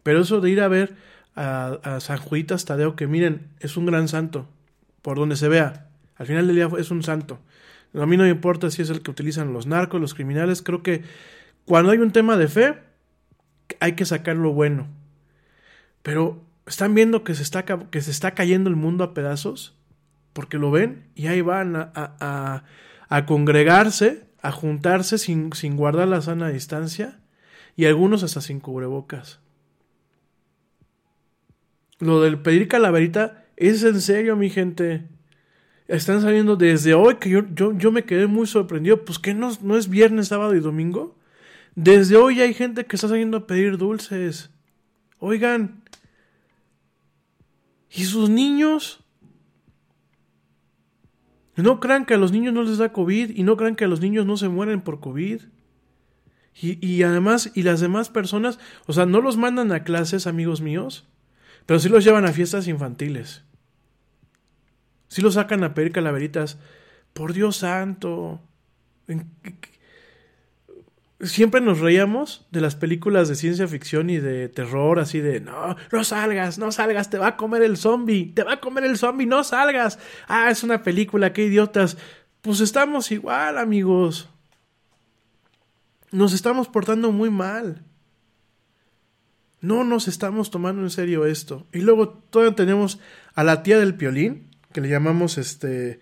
A: Pero eso de ir a ver a, San Juditas Tadeo, que miren, es un gran santo, por donde se vea, al final del día es un santo. A mí no me importa si es el que utilizan los narcos, los criminales, creo que cuando hay un tema de fe, hay que sacar lo bueno. Pero están viendo que se está, que se está cayendo el mundo a pedazos, porque lo ven y ahí van a, a, a congregarse, a juntarse sin, sin guardar la sana distancia y algunos hasta sin cubrebocas. Lo del pedir calaverita es en serio, mi gente. Están saliendo desde hoy que yo, yo, yo me quedé muy sorprendido. Pues que no, no es viernes, sábado y domingo. Desde hoy hay gente que está saliendo a pedir dulces. Oigan. ¿Y sus niños? No crean que a los niños no les da COVID y no crean que a los niños no se mueren por COVID. Y, y además, y las demás personas, o sea, no los mandan a clases, amigos míos. Pero sí los llevan a fiestas infantiles. Sí los sacan a pedir calaveritas. Por Dios santo. siempre nos reíamos de las películas de ciencia ficción y de terror, así de, no, no salgas, no salgas, te va a comer el zombie, te va a comer el zombie, no salgas. Ah, es una película, qué idiotas. Pues estamos igual, amigos. Nos estamos portando muy mal. No nos estamos tomando en serio esto. Y luego todavía tenemos a la tía del piolín, que le llamamos este,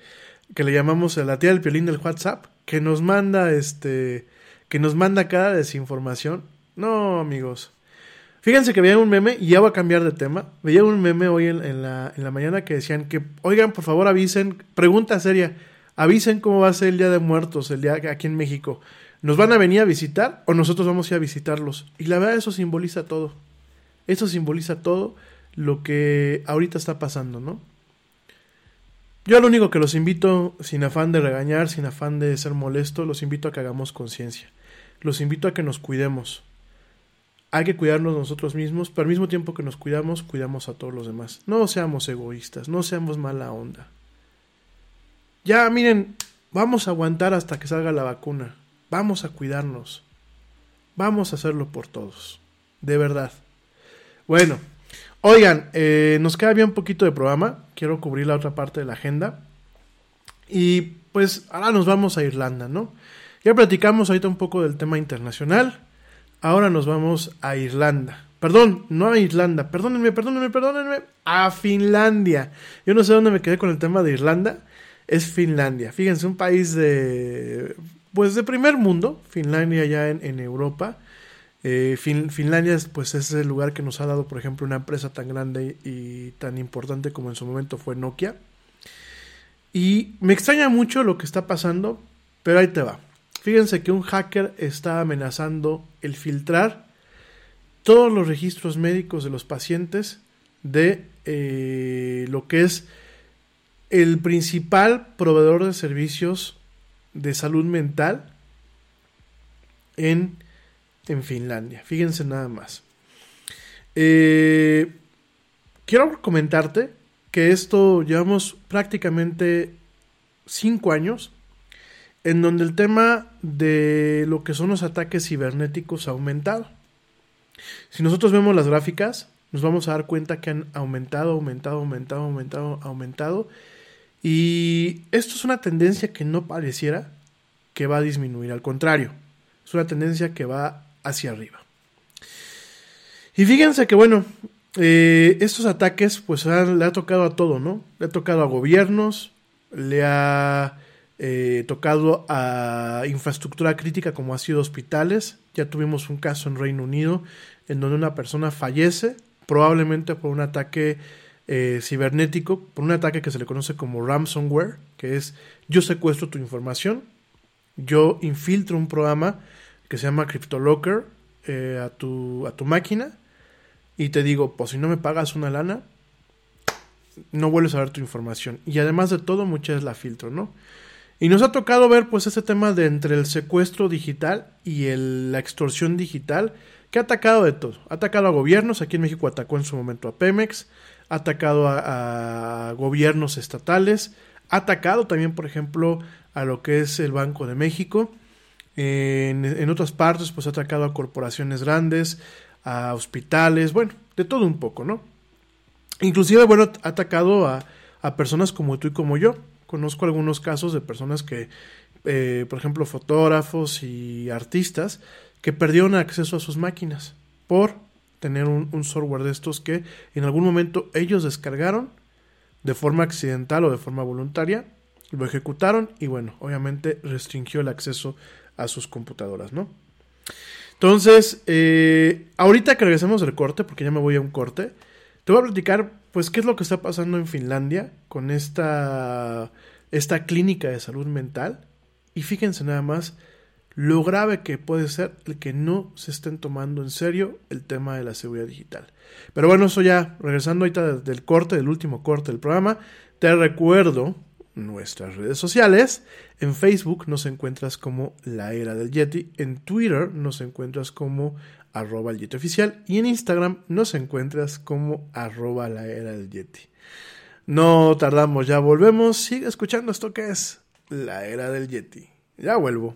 A: que le llamamos la tía del piolín del WhatsApp, que nos manda este, que nos manda cada desinformación. No, amigos. Fíjense que veía un meme, y ya voy a cambiar de tema. Veía un meme hoy en, la, en la mañana que decían que, oigan, por favor avisen, pregunta seria, avisen cómo va a ser el Día de Muertos, el día aquí en México. ¿Nos van a venir a visitar o nosotros vamos a ir a visitarlos? Y la verdad eso simboliza todo. Eso simboliza todo lo que ahorita está pasando, ¿no? Yo lo único que los invito, sin afán de regañar, sin afán de ser molesto, los invito a que hagamos conciencia. Los invito a que nos cuidemos. Hay que cuidarnos nosotros mismos, pero al mismo tiempo que nos cuidamos, cuidamos a todos los demás. No seamos egoístas, no seamos mala onda. Ya, miren, vamos a aguantar hasta que salga la vacuna. Vamos a cuidarnos. Vamos a hacerlo por todos. De verdad. Bueno, oigan, eh, nos queda bien un poquito de programa. Quiero cubrir la otra parte de la agenda. Y pues ahora nos vamos a Irlanda, ¿no? Ya platicamos ahorita un poco del tema internacional. Ahora nos vamos a Irlanda. Perdón, no a Irlanda. Perdónenme, perdónenme, perdónenme. A Finlandia. Yo no sé dónde me quedé con el tema de Irlanda. Es Finlandia. Fíjense, un país de. Pues de primer mundo. Finlandia ya en Europa. Eh, Finlandia pues es el lugar que nos ha dado, por ejemplo, una empresa tan grande y tan importante como en su momento fue Nokia. Y me extraña mucho lo que está pasando, pero ahí te va. Fíjense que un hacker está amenazando el filtrar todos los registros médicos de los pacientes de eh, lo que es el principal proveedor de servicios de salud mental en en Finlandia. Fíjense nada más. Eh, quiero comentarte que esto llevamos prácticamente cinco años en donde el tema de lo que son los ataques cibernéticos ha aumentado. Si nosotros vemos las gráficas, nos vamos a dar cuenta que han aumentado, aumentado, aumentado, aumentado, aumentado. Y esto es una tendencia que no pareciera que va a disminuir, al contrario, es una tendencia que va hacia arriba. Y fíjense que bueno, eh, estos ataques pues le ha tocado a todo, ¿no? Le ha tocado a gobiernos, le ha eh, tocado a infraestructura crítica como ha sido hospitales. Ya tuvimos un caso en Reino Unido en donde una persona fallece, probablemente por un ataque eh, cibernético, por un ataque que se le conoce como ransomware, que es yo secuestro tu información, yo infiltro un programa que se llama CryptoLocker eh, a, tu, a tu máquina y te digo, pues si no me pagas una lana, no vuelves a ver tu información. Y además de todo, muchas la filtro, ¿no? Y nos ha tocado ver pues ese tema de entre el secuestro digital y la extorsión digital que ha atacado de todo. Ha atacado a gobiernos, aquí en México atacó en su momento a Pemex, ha atacado a, a gobiernos estatales, ha atacado también, por ejemplo, a lo que es el Banco de México en, otras partes, pues ha atacado a corporaciones grandes, a hospitales, bueno, de todo un poco, ¿no? Inclusive, bueno, ha atacado a, a personas como tú y como yo. Conozco algunos casos de personas que, eh, por ejemplo, fotógrafos y artistas, que perdieron acceso a sus máquinas por tener un, un, software de estos que en algún momento ellos descargaron de forma accidental o de forma voluntaria, lo ejecutaron y bueno, obviamente restringió el acceso a sus computadoras, ¿no? Entonces, eh, ahorita que regresemos del corte, porque ya me voy a un corte, te voy a platicar, pues, qué es lo que está pasando en Finlandia con esta, esta clínica de salud mental. Y fíjense nada más lo grave que puede ser el que no se estén tomando en serio el tema de la seguridad digital. Pero bueno, eso ya, regresando ahorita del corte, del último corte del programa, te recuerdo nuestras redes sociales. En Facebook nos encuentras como La Era del Yeti. En Twitter nos encuentras como arroba el Yeti oficial. Y en Instagram nos encuentras como arroba la Era del Yeti. No tardamos, ya volvemos. Sigue escuchando esto que es La Era del Yeti. Ya vuelvo.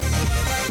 F: News.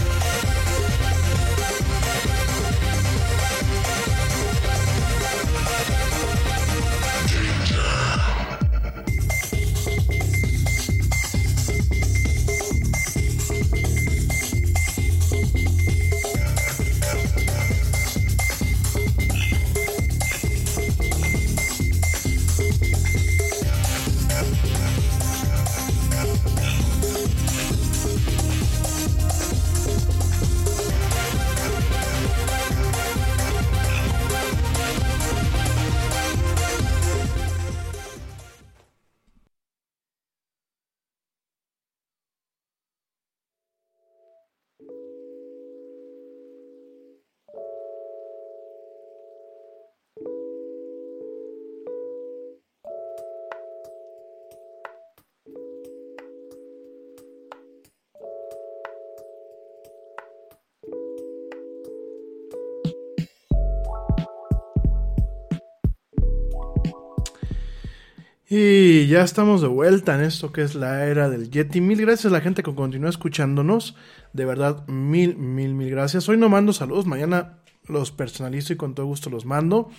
A: Y ya estamos de vuelta en esto que es la era del Yeti. Mil gracias a la gente que continúa escuchándonos. De verdad, mil, mil, mil gracias. Hoy no mando saludos, mañana los personalizo y con todo gusto los mando.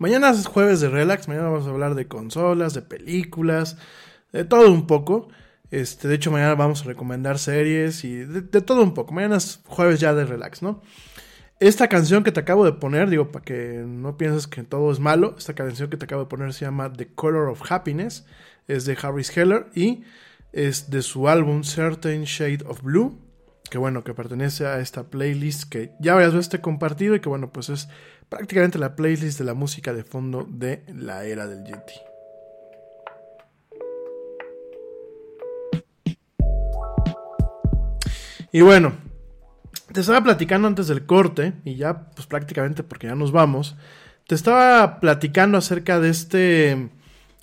A: Mañana es jueves de relax, mañana vamos a hablar de consolas, de películas, de todo un poco. Este, de hecho, mañana vamos a recomendar series y de, de todo un poco. Mañana es jueves ya de relax, ¿no? Esta canción que te acabo de poner, digo, para que no pienses que todo es malo, esta canción que te acabo de poner se llama The Color of Happiness, es de Harris Heller y es de su álbum Certain Shade of Blue, que bueno, que pertenece a esta playlist que ya varias veces te he compartido y que bueno, pues es prácticamente la playlist de la música de fondo de la era del Yeti. Y bueno, te estaba platicando antes del corte, y ya pues prácticamente porque ya nos vamos, te estaba platicando acerca de este,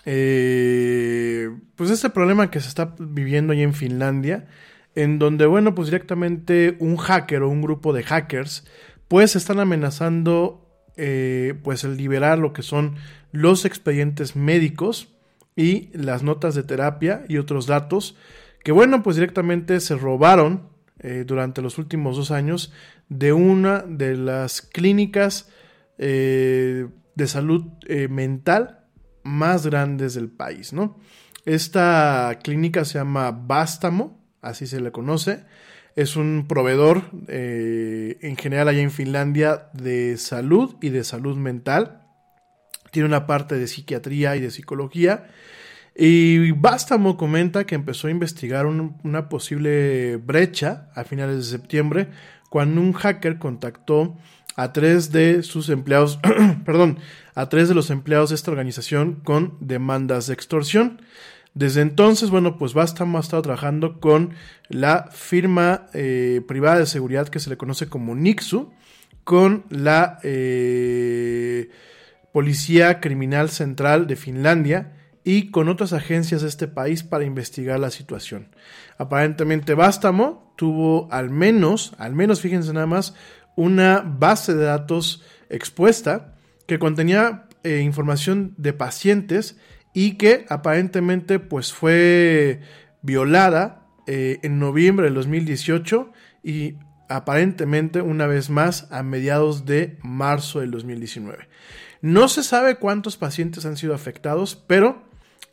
A: eh, pues este problema que se está viviendo ahí en Finlandia, en donde, bueno, pues directamente un hacker o un grupo de hackers, pues están amenazando, eh, pues el liberar lo que son los expedientes médicos y las notas de terapia y otros datos, que bueno, pues directamente se robaron eh, durante los últimos dos años de una de las clínicas eh, de salud eh, mental más grandes del país, ¿no? Esta clínica se llama Bastamo, así se le conoce. Es un proveedor en general allá en Finlandia de salud y de salud mental. Tiene una parte de psiquiatría y de psicología y Bastamo comenta que empezó a investigar una posible brecha a finales de septiembre cuando un hacker contactó a tres de sus empleados, (clears throat) perdón, a tres de los empleados de esta organización con demandas de extorsión. Desde entonces, bueno, pues Bastamo ha estado trabajando con la firma eh, privada de seguridad que se le conoce como Nixu, con la eh, Policía Criminal Central de Finlandia y con otras agencias de este país para investigar la situación. Aparentemente Bastamo tuvo al menos, al menos fíjense nada más, una base de datos expuesta que contenía eh, información de pacientes y que aparentemente pues fue violada eh, en noviembre del 2018 y aparentemente una vez más a mediados de marzo del 2019. No se sabe cuántos pacientes han sido afectados, pero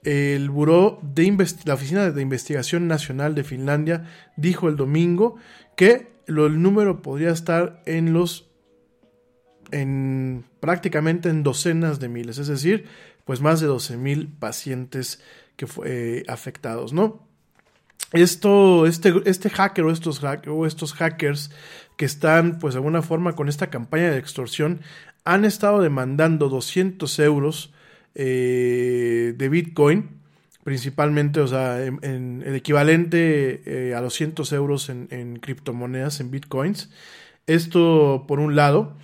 A: el Buró de la Oficina de Investigación Nacional de Finlandia dijo el domingo que el número podría estar en los en prácticamente en docenas de miles, es decir, pues más de 12 mil pacientes que fue, eh, afectados, ¿no? Esto, este, este hacker o estos, o estos hackers que están, pues de alguna forma, con esta campaña de extorsión, han estado demandando 200 euros eh, de Bitcoin, principalmente, o sea, en, el equivalente eh, a los 100 euros en, criptomonedas, en Bitcoins. Esto por un lado.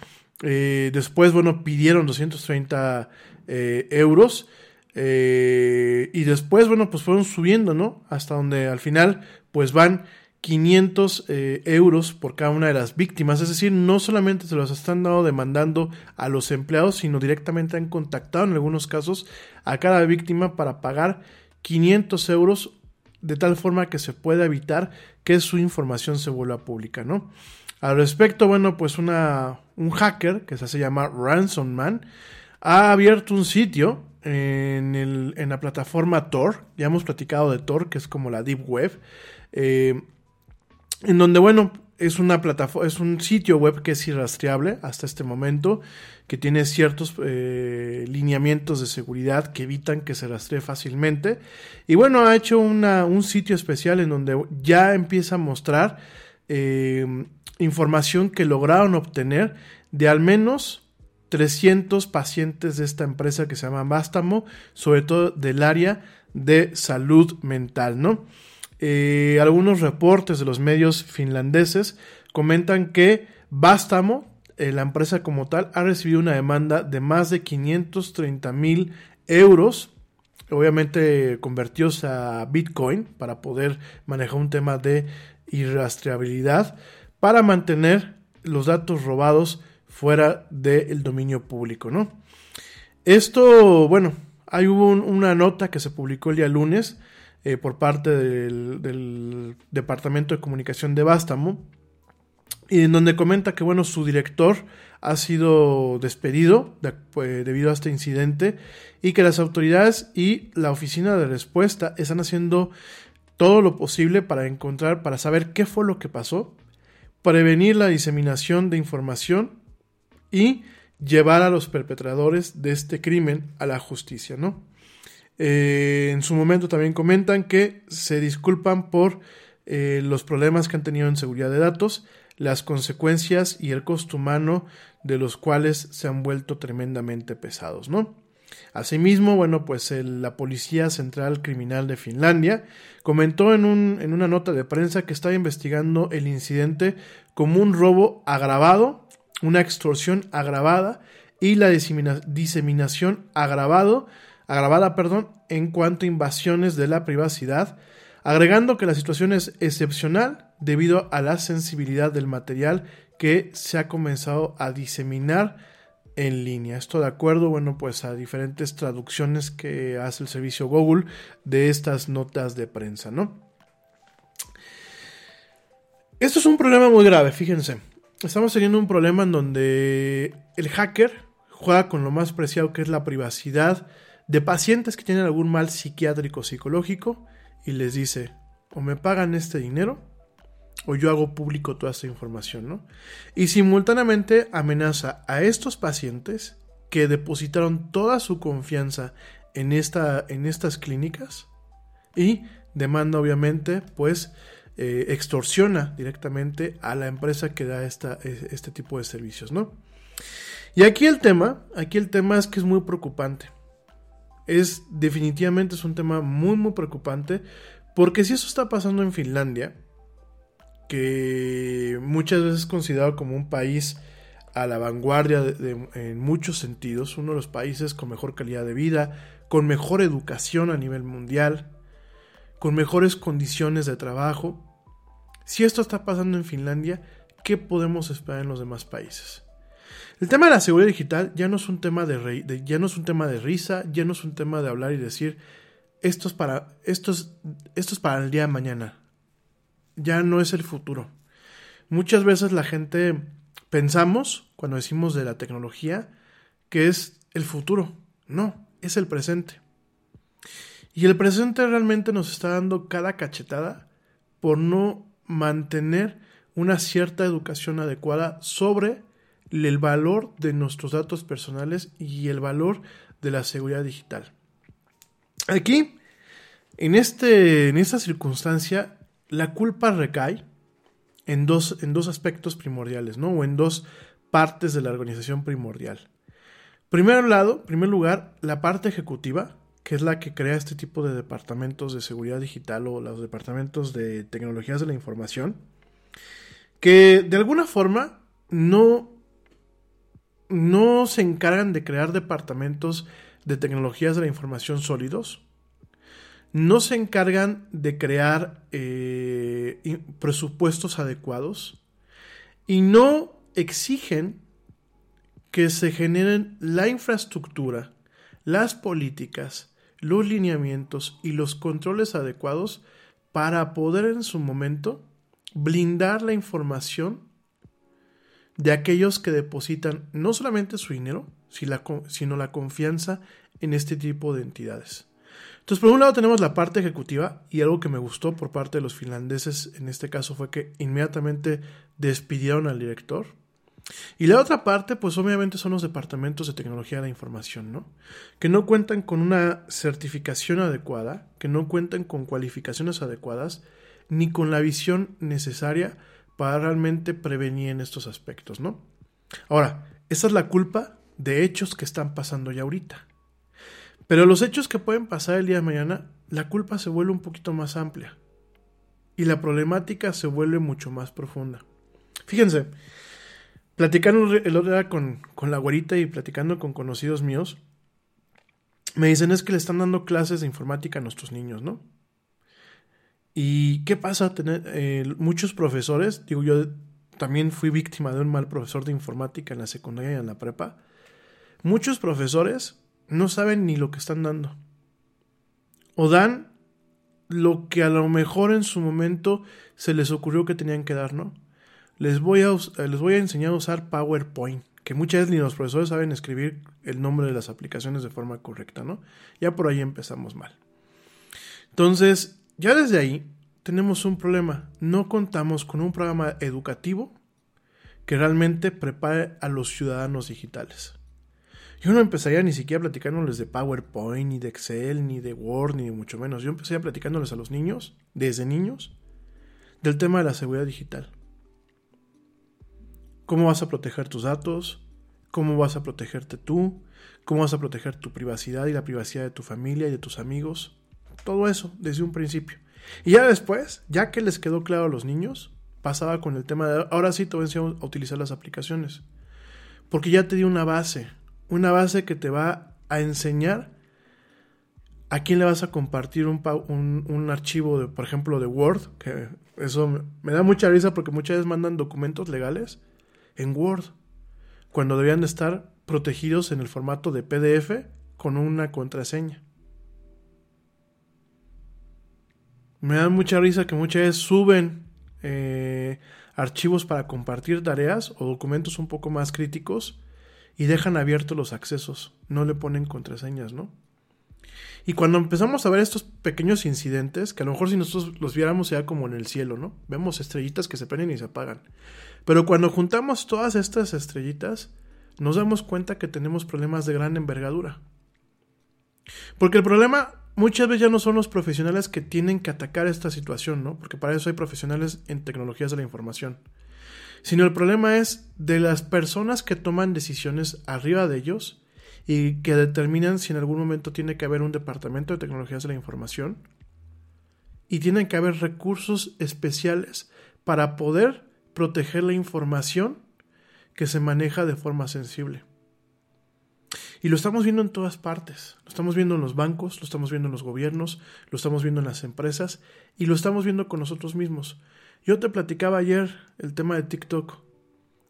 A: Eh, después, bueno, pidieron 230 euros. y después, bueno, pues fueron subiendo, ¿no? Hasta donde al final, pues van 500 eh, euros por cada una de las víctimas. Es decir, no solamente se los están dando demandando a los empleados, sino directamente han contactado en algunos casos a cada víctima para pagar 500 euros de tal forma que se pueda evitar que su información se vuelva pública, ¿no? Al respecto, bueno, pues un hacker que se hace llamar Ransom Man ha abierto un sitio en la plataforma Tor. Ya hemos platicado de Tor, que es como la Deep Web. Eh, en donde, bueno, es una plataforma, es un sitio web que es irrastreable hasta este momento, que tiene ciertos eh, lineamientos de seguridad que evitan que se rastree fácilmente. Y bueno, ha hecho una, un sitio especial en donde ya empieza a mostrar eh, información que lograron obtener de al menos 300 pacientes de esta empresa que se llama Bastamo, sobre todo del área de salud mental, ¿no? Eh, algunos reportes de los medios finlandeses comentan que Bastamo, eh, la empresa como tal, ha recibido una demanda de más de 530 mil euros, obviamente convertidos a Bitcoin para poder manejar un tema de irrastreabilidad, para mantener los datos robados fuera del dominio público, ¿no? Esto, bueno, Hay una nota que se publicó el día lunes eh, por parte del, Departamento de Comunicación de Bástamo, y en donde comenta que bueno, su director ha sido despedido pues, debido a este incidente y que las autoridades y la oficina de respuesta están haciendo todo lo posible para encontrar, para saber qué fue lo que pasó, prevenir la diseminación de información y llevar a los perpetradores de este crimen a la justicia, ¿no? Eh, en su momento también comentan que se disculpan por eh, los problemas que han tenido en seguridad de datos, las consecuencias y el costo humano de los cuales se han vuelto tremendamente pesados, ¿no? Asimismo, bueno, pues la Policía Central Criminal de Finlandia comentó en, un, en, una nota de prensa que estaba investigando el incidente como un robo agravado, una extorsión agravada y la diseminación agravado agravada perdón, en cuanto a invasiones de la privacidad, agregando que la situación es excepcional debido a la sensibilidad del material que se ha comenzado a diseminar en línea. Esto de acuerdo, bueno, pues a diferentes traducciones que hace el servicio Google de estas notas de prensa, ¿no? Esto es un problema muy grave, fíjense. Estamos teniendo un problema en donde el hacker juega con lo más preciado que es la privacidad de pacientes que tienen algún mal psiquiátrico psicológico y les dice, o me pagan este dinero o yo hago público toda esta información, ¿no? Y simultáneamente amenaza a estos pacientes que depositaron toda su confianza en, esta, en estas clínicas y demanda obviamente pues eh, extorsiona directamente a la empresa que da esta, este tipo de servicios, ¿no? Y aquí el tema, aquí el tema es que es muy preocupante es definitivamente es un tema muy muy preocupante porque si eso está pasando en Finlandia, que muchas veces es considerado como un país a la vanguardia en muchos sentidos, uno de los países con mejor calidad de vida, con mejor educación a nivel mundial, con mejores condiciones de trabajo. Si esto está pasando en Finlandia, ¿qué podemos esperar en los demás países? El tema de la seguridad digital ya no es un tema de, ya no es un tema de risa, ya no es un tema de hablar y decir esto es para esto esto es para el día de mañana. Ya no es el futuro. Muchas veces la gente pensamos cuando decimos de la tecnología que es el futuro. No, es el presente. Y el presente realmente nos está dando cada cachetada por no mantener una cierta educación adecuada sobre el valor de nuestros datos personales y el valor de la seguridad digital. Aquí, en, este, en esta circunstancia, la culpa recae en dos, en dos aspectos primordiales, ¿no? O en dos partes de la organización primordial. Primero lado, primer lugar, la parte ejecutiva, que es la que crea este tipo de departamentos de seguridad digital o los departamentos de tecnologías de la información, que de alguna forma no no se encargan de crear departamentos de tecnologías de la información sólidos, no se encargan de crear eh, presupuestos adecuados. Y no exigen que se generen la infraestructura, las políticas, los lineamientos y los controles adecuados para poder en su momento blindar la información de aquellos que depositan no solamente su dinero, sino la confianza en este tipo de entidades. Entonces, por un lado tenemos la parte ejecutiva y algo que me gustó por parte de los finlandeses en este caso fue que inmediatamente despidieron al director. Y la otra parte, pues obviamente son los departamentos de tecnología de la información, ¿no? Que no cuentan con una certificación adecuada, que no cuentan con cualificaciones adecuadas, ni con la visión necesaria para realmente prevenir en estos aspectos, ¿no? Ahora, esa es la culpa de hechos que están pasando ya ahorita. Pero los hechos que pueden pasar el día de mañana, la culpa se vuelve un poquito más amplia y la problemática se vuelve mucho más profunda. Fíjense, platicando el otro día con, con la güerita y platicando con conocidos míos, me dicen es que le están dando clases de informática a nuestros niños, ¿no? ¿Y qué pasa? Tener, eh, muchos profesores, digo yo también fui víctima de un mal profesor de informática en la secundaria y en la prepa. Muchos profesores no saben ni lo que están dando. O dan lo que a lo mejor en su momento se les ocurrió que tenían que dar, ¿no? Les voy a, les voy a enseñar a usar PowerPoint, que muchas veces ni los profesores saben escribir el nombre de las aplicaciones de forma correcta, ¿no? Ya por ahí empezamos mal. Entonces, ya desde ahí tenemos un problema. No contamos con un programa educativo que realmente prepare a los ciudadanos digitales. Yo no empezaría ni siquiera platicándoles de PowerPoint, ni de Excel, ni de Word, ni mucho menos. Yo empezaría platicándoles a los niños, desde niños, del tema de la seguridad digital. ¿Cómo vas a proteger tus datos? ¿Cómo vas a protegerte tú? ¿Cómo vas a proteger tu privacidad y la privacidad de tu familia y de tus amigos? Todo eso desde un principio. Y ya después, ya que les quedó claro a los niños, pasaba con el tema de ahora sí te voy a a utilizar las aplicaciones. Porque ya te di una base, una base que te va a enseñar a quién le vas a compartir un, un, archivo, de, por ejemplo, de Word, que eso me da mucha risa porque muchas veces mandan documentos legales en Word, cuando deberían de estar protegidos en el formato de PDF con una contraseña. Me da mucha risa que muchas veces suben eh, archivos para compartir tareas o documentos un poco más críticos y dejan abiertos los accesos, no le ponen contraseñas, ¿no? Y cuando empezamos a ver estos pequeños incidentes, que a lo mejor si nosotros los viéramos sea como en el cielo, ¿no? Vemos estrellitas que se prenden y se apagan. Pero cuando juntamos todas estas estrellitas, nos damos cuenta que tenemos problemas de gran envergadura. Porque el problema muchas veces ya no son los profesionales que tienen que atacar esta situación, ¿no? Porque para eso hay profesionales en tecnologías de la información sino el problema es de las personas que toman decisiones arriba de ellos y que determinan si en algún momento tiene que haber un departamento de tecnologías de la información y tienen que haber recursos especiales para poder proteger la información que se maneja de forma sensible. Y lo estamos viendo en todas partes. Lo estamos viendo en los bancos, lo estamos viendo en los gobiernos, lo estamos viendo en las empresas y lo estamos viendo con nosotros mismos. Yo te platicaba ayer el tema de TikTok,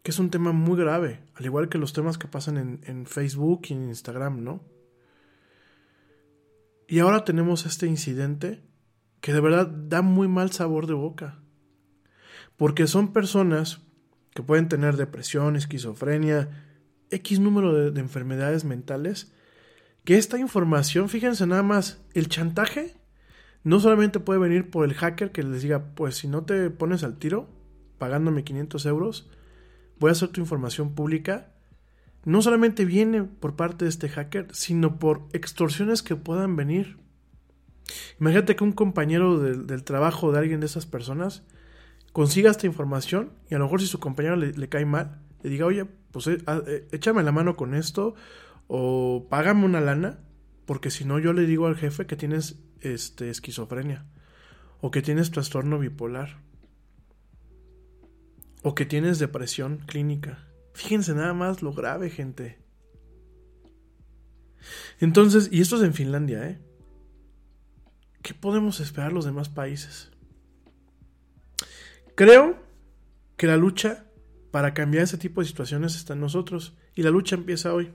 A: que es un tema muy grave, al igual que los temas que pasan en, Facebook y en Instagram, ¿no? Y ahora tenemos este incidente que de verdad da muy mal sabor de boca. Porque son personas que pueden tener depresión, esquizofrenia, X número de, de, enfermedades mentales, que esta información, fíjense nada más, el chantaje no solamente puede venir por el hacker que les diga, pues si no te pones al tiro, pagándome 500 euros, voy a hacer tu información pública. No solamente viene por parte de este hacker, sino por extorsiones que puedan venir. Imagínate que un compañero del, trabajo de alguien de esas personas consiga esta información y a lo mejor si su compañero le, cae mal, le diga, oye, pues eh, ah, eh, échame la mano con esto o págame una lana, porque si no yo le digo al jefe que tienes este, esquizofrenia, o que tienes trastorno bipolar, o que tienes depresión clínica. Fíjense nada más lo grave, gente. Entonces, y esto es en Finlandia, ¿eh? ¿Qué podemos esperar los demás países? Creo que la lucha para cambiar ese tipo de situaciones está en nosotros y la lucha empieza hoy.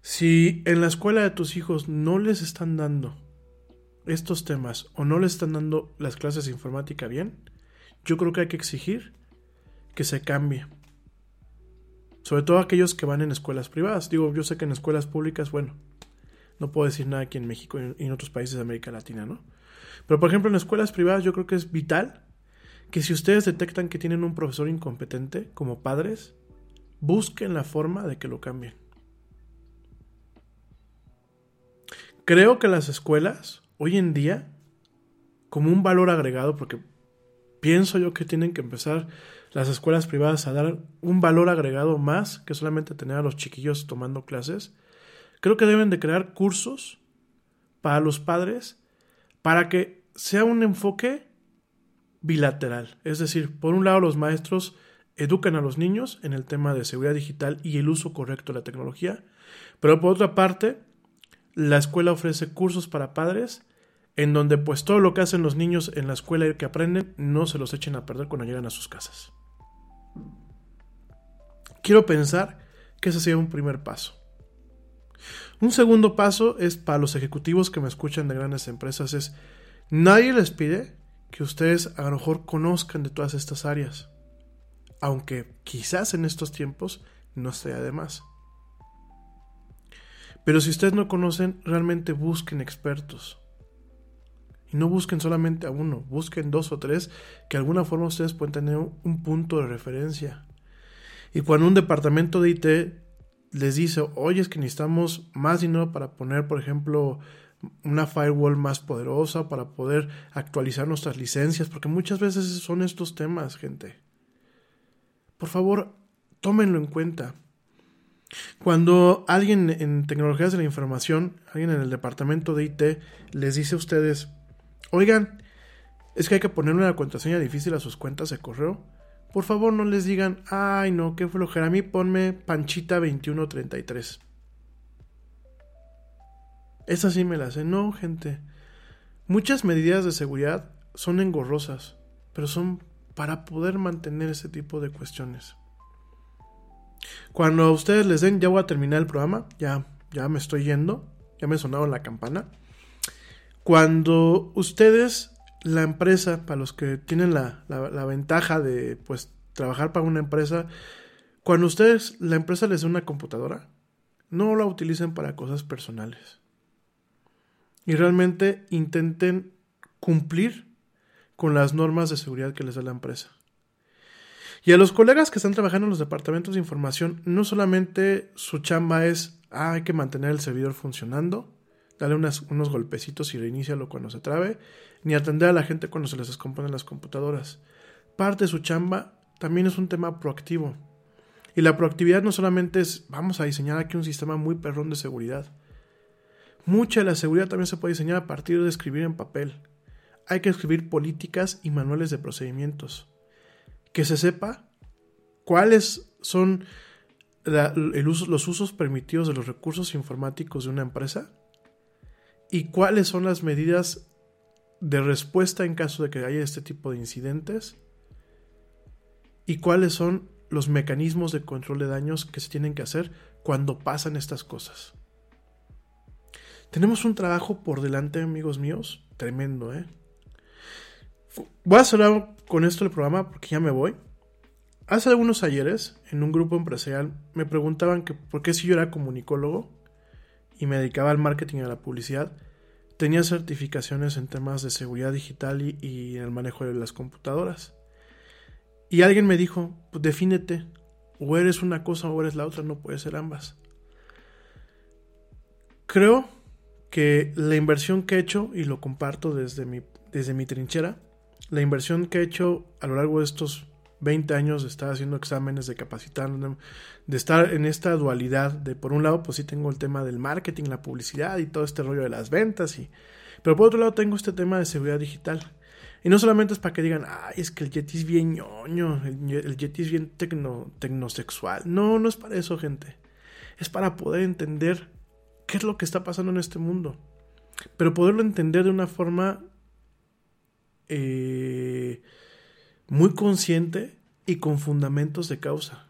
A: Si en la escuela de tus hijos no les están dando estos temas o no les están dando las clases de informática bien, yo creo que hay que exigir que se cambie. Sobre todo aquellos que van en escuelas privadas. Digo, yo sé que en escuelas públicas, bueno, no puedo decir nada aquí en México y en otros países de América Latina, ¿no? Pero por ejemplo, en escuelas privadas yo creo que es vital que si ustedes detectan que tienen un profesor incompetente como padres, busquen la forma de que lo cambien. Creo que las escuelas, hoy en día, como un valor agregado, porque pienso yo que tienen que empezar las escuelas privadas a dar un valor agregado más que solamente tener a los chiquillos tomando clases, creo que deben de crear cursos para los padres para que sea un enfoque bilateral. Es decir, por un lado los maestros educan a los niños en el tema de seguridad digital y el uso correcto de la tecnología, pero por otra parte la escuela ofrece cursos para padres en donde pues todo lo que hacen los niños en la escuela y que aprenden no se los echen a perder cuando llegan a sus casas. Quiero pensar que ese sería un primer paso. Un segundo paso es para los ejecutivos que me escuchan de grandes empresas es nadie les pide que ustedes a lo mejor conozcan de todas estas áreas, aunque quizás en estos tiempos no sea de más. Pero si ustedes no conocen, realmente busquen expertos. Y no busquen solamente a uno, busquen dos o tres que de alguna forma ustedes pueden tener un punto de referencia. Y cuando un departamento de IT les dice, oye, es que necesitamos más dinero para poner, por ejemplo, una firewall más poderosa para poder actualizar nuestras licencias, porque muchas veces son estos temas, gente. Por favor, tómenlo en cuenta. Cuando alguien en tecnologías de la información, alguien en el departamento de IT, les dice a ustedes, oigan, es que hay que ponerle una contraseña difícil a sus cuentas de correo, por favor no les digan, ay no, qué flojera, a mí ponme panchita2133. Esas sí me las sé. No, gente. Muchas medidas de seguridad son engorrosas, pero son para poder mantener ese tipo de cuestiones. Cuando a ustedes les den, ya voy a terminar el programa, ya, ya me estoy yendo, ya me sonado la campana. Cuando ustedes, la empresa, para los que tienen la, la, ventaja de pues trabajar para una empresa, cuando ustedes, la empresa les dé una computadora, no la utilicen para cosas personales. Y realmente intenten cumplir con las normas de seguridad que les da la empresa. Y a los colegas que están trabajando en los departamentos de información, no solamente su chamba es, ah, hay que mantener el servidor funcionando, darle unos golpecitos y reinícialo cuando se trabe, ni atender a la gente cuando se les descomponen las computadoras. Parte de su chamba también es un tema proactivo. Y la proactividad no solamente es vamos a diseñar aquí un sistema muy perrón de seguridad. Mucha de la seguridad también se puede diseñar a partir de escribir en papel. Hay que escribir políticas y manuales de procedimientos. Que se sepa cuáles son los usos permitidos de los recursos informáticos de una empresa y cuáles son las medidas de respuesta en caso de que haya este tipo de incidentes y cuáles son los mecanismos de control de daños que se tienen que hacer cuando pasan estas cosas. Tenemos un trabajo por delante, amigos míos, tremendo, ¿eh? Voy a cerrar con esto el programa porque ya me voy. Hace algunos ayeres, en un grupo empresarial, me preguntaban que por qué si yo era comunicólogo y me dedicaba al marketing y a la publicidad, tenía certificaciones en temas de seguridad digital y, en el manejo de las computadoras. Y alguien me dijo, pues defínete, o eres una cosa o eres la otra, no puede ser ambas. Creo que la inversión que he hecho, y lo comparto desde mi, desde mi trinchera, la inversión que he hecho a lo largo de estos 20 años de estar haciendo exámenes, de capacitar, de estar en esta dualidad de por un lado pues sí tengo el tema del marketing, la publicidad y todo este rollo de las ventas y pero por otro lado tengo este tema de seguridad digital. Y no solamente es para que digan, ay, es que el Yeti es bien ñoño, el, el Yeti es bien tecno, tecnosexual. No, no es para eso, gente. Es para poder entender qué es lo que está pasando en este mundo. Pero poderlo entender de una forma eh, muy consciente y con fundamentos de causa.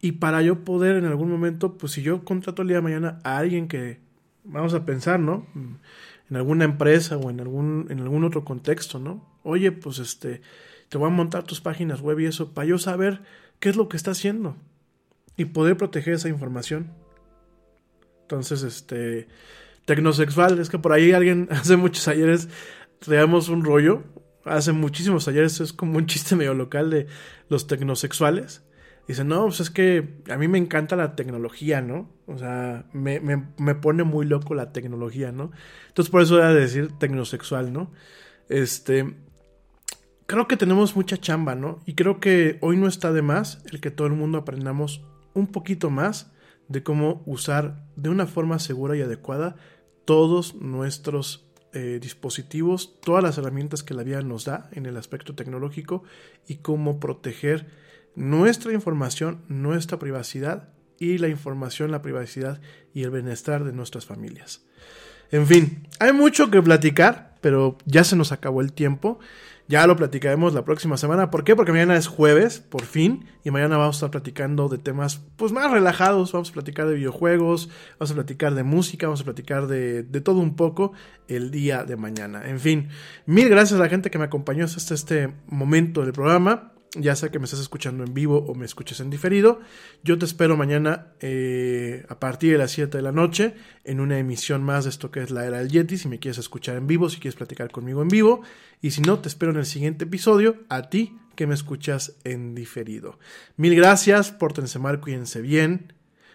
A: Y para yo poder en algún momento, pues si yo contrato el día de mañana a alguien que, vamos a pensar, ¿no? En alguna empresa o en algún, en algún otro contexto, ¿no? Oye, pues este, te voy a montar tus páginas web y eso, para yo saber qué es lo que está haciendo y poder proteger esa información. Entonces, este, tecnosexual, es que por ahí alguien (laughs) hace muchos ayeres traíamos un rollo hace muchísimos ayeres, es como un chiste medio local de los tecnosexuales. Dice, no, pues es que a mí me encanta la tecnología, ¿no? O sea, me, pone muy loco la tecnología, ¿no? Entonces por eso era decir tecnosexual, ¿no? Este, creo que tenemos mucha chamba, ¿no? Y creo que hoy no está de más el que todo el mundo aprendamos un poquito más de cómo usar de una forma segura y adecuada todos nuestros eh, dispositivos, todas las herramientas que la vida nos da en el aspecto tecnológico y cómo proteger nuestra información, nuestra privacidad y la información, la privacidad y el bienestar de nuestras familias. En fin, hay mucho que platicar, pero ya se nos acabó el tiempo. Ya lo platicaremos la próxima semana. ¿Por qué? Porque mañana es jueves, por fin, y mañana vamos a estar platicando de temas pues más relajados. Vamos a platicar de videojuegos, vamos a platicar de música, vamos a platicar de, de todo un poco el día de mañana. En fin, mil gracias a la gente que me acompañó hasta este momento del programa ya sea que me estás escuchando en vivo o me escuches en diferido. Yo te espero mañana eh, a partir de las 7 de la noche en una emisión más de esto que es la era del Yeti. Si me quieres escuchar en vivo, si quieres platicar conmigo en vivo. Y si no, te espero en el siguiente episodio. A ti que me escuchas en diferido. Mil gracias, pórtense mal, cuídense bien,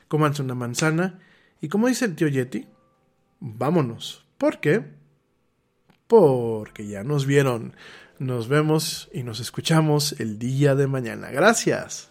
A: cómanse una manzana. Y como dice el tío Yeti, vámonos. ¿Por qué? Porque ya nos vieron. Nos vemos y nos escuchamos el día de mañana. Gracias.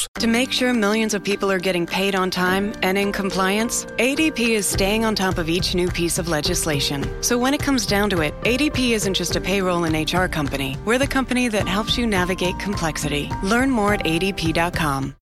G: To make sure millions of people are getting paid on time and in compliance, ADP is staying on top of each new piece of legislation. So when it comes down to it, ADP isn't just a payroll and HR company. We're the company that helps you navigate complexity. Learn more at adp.com.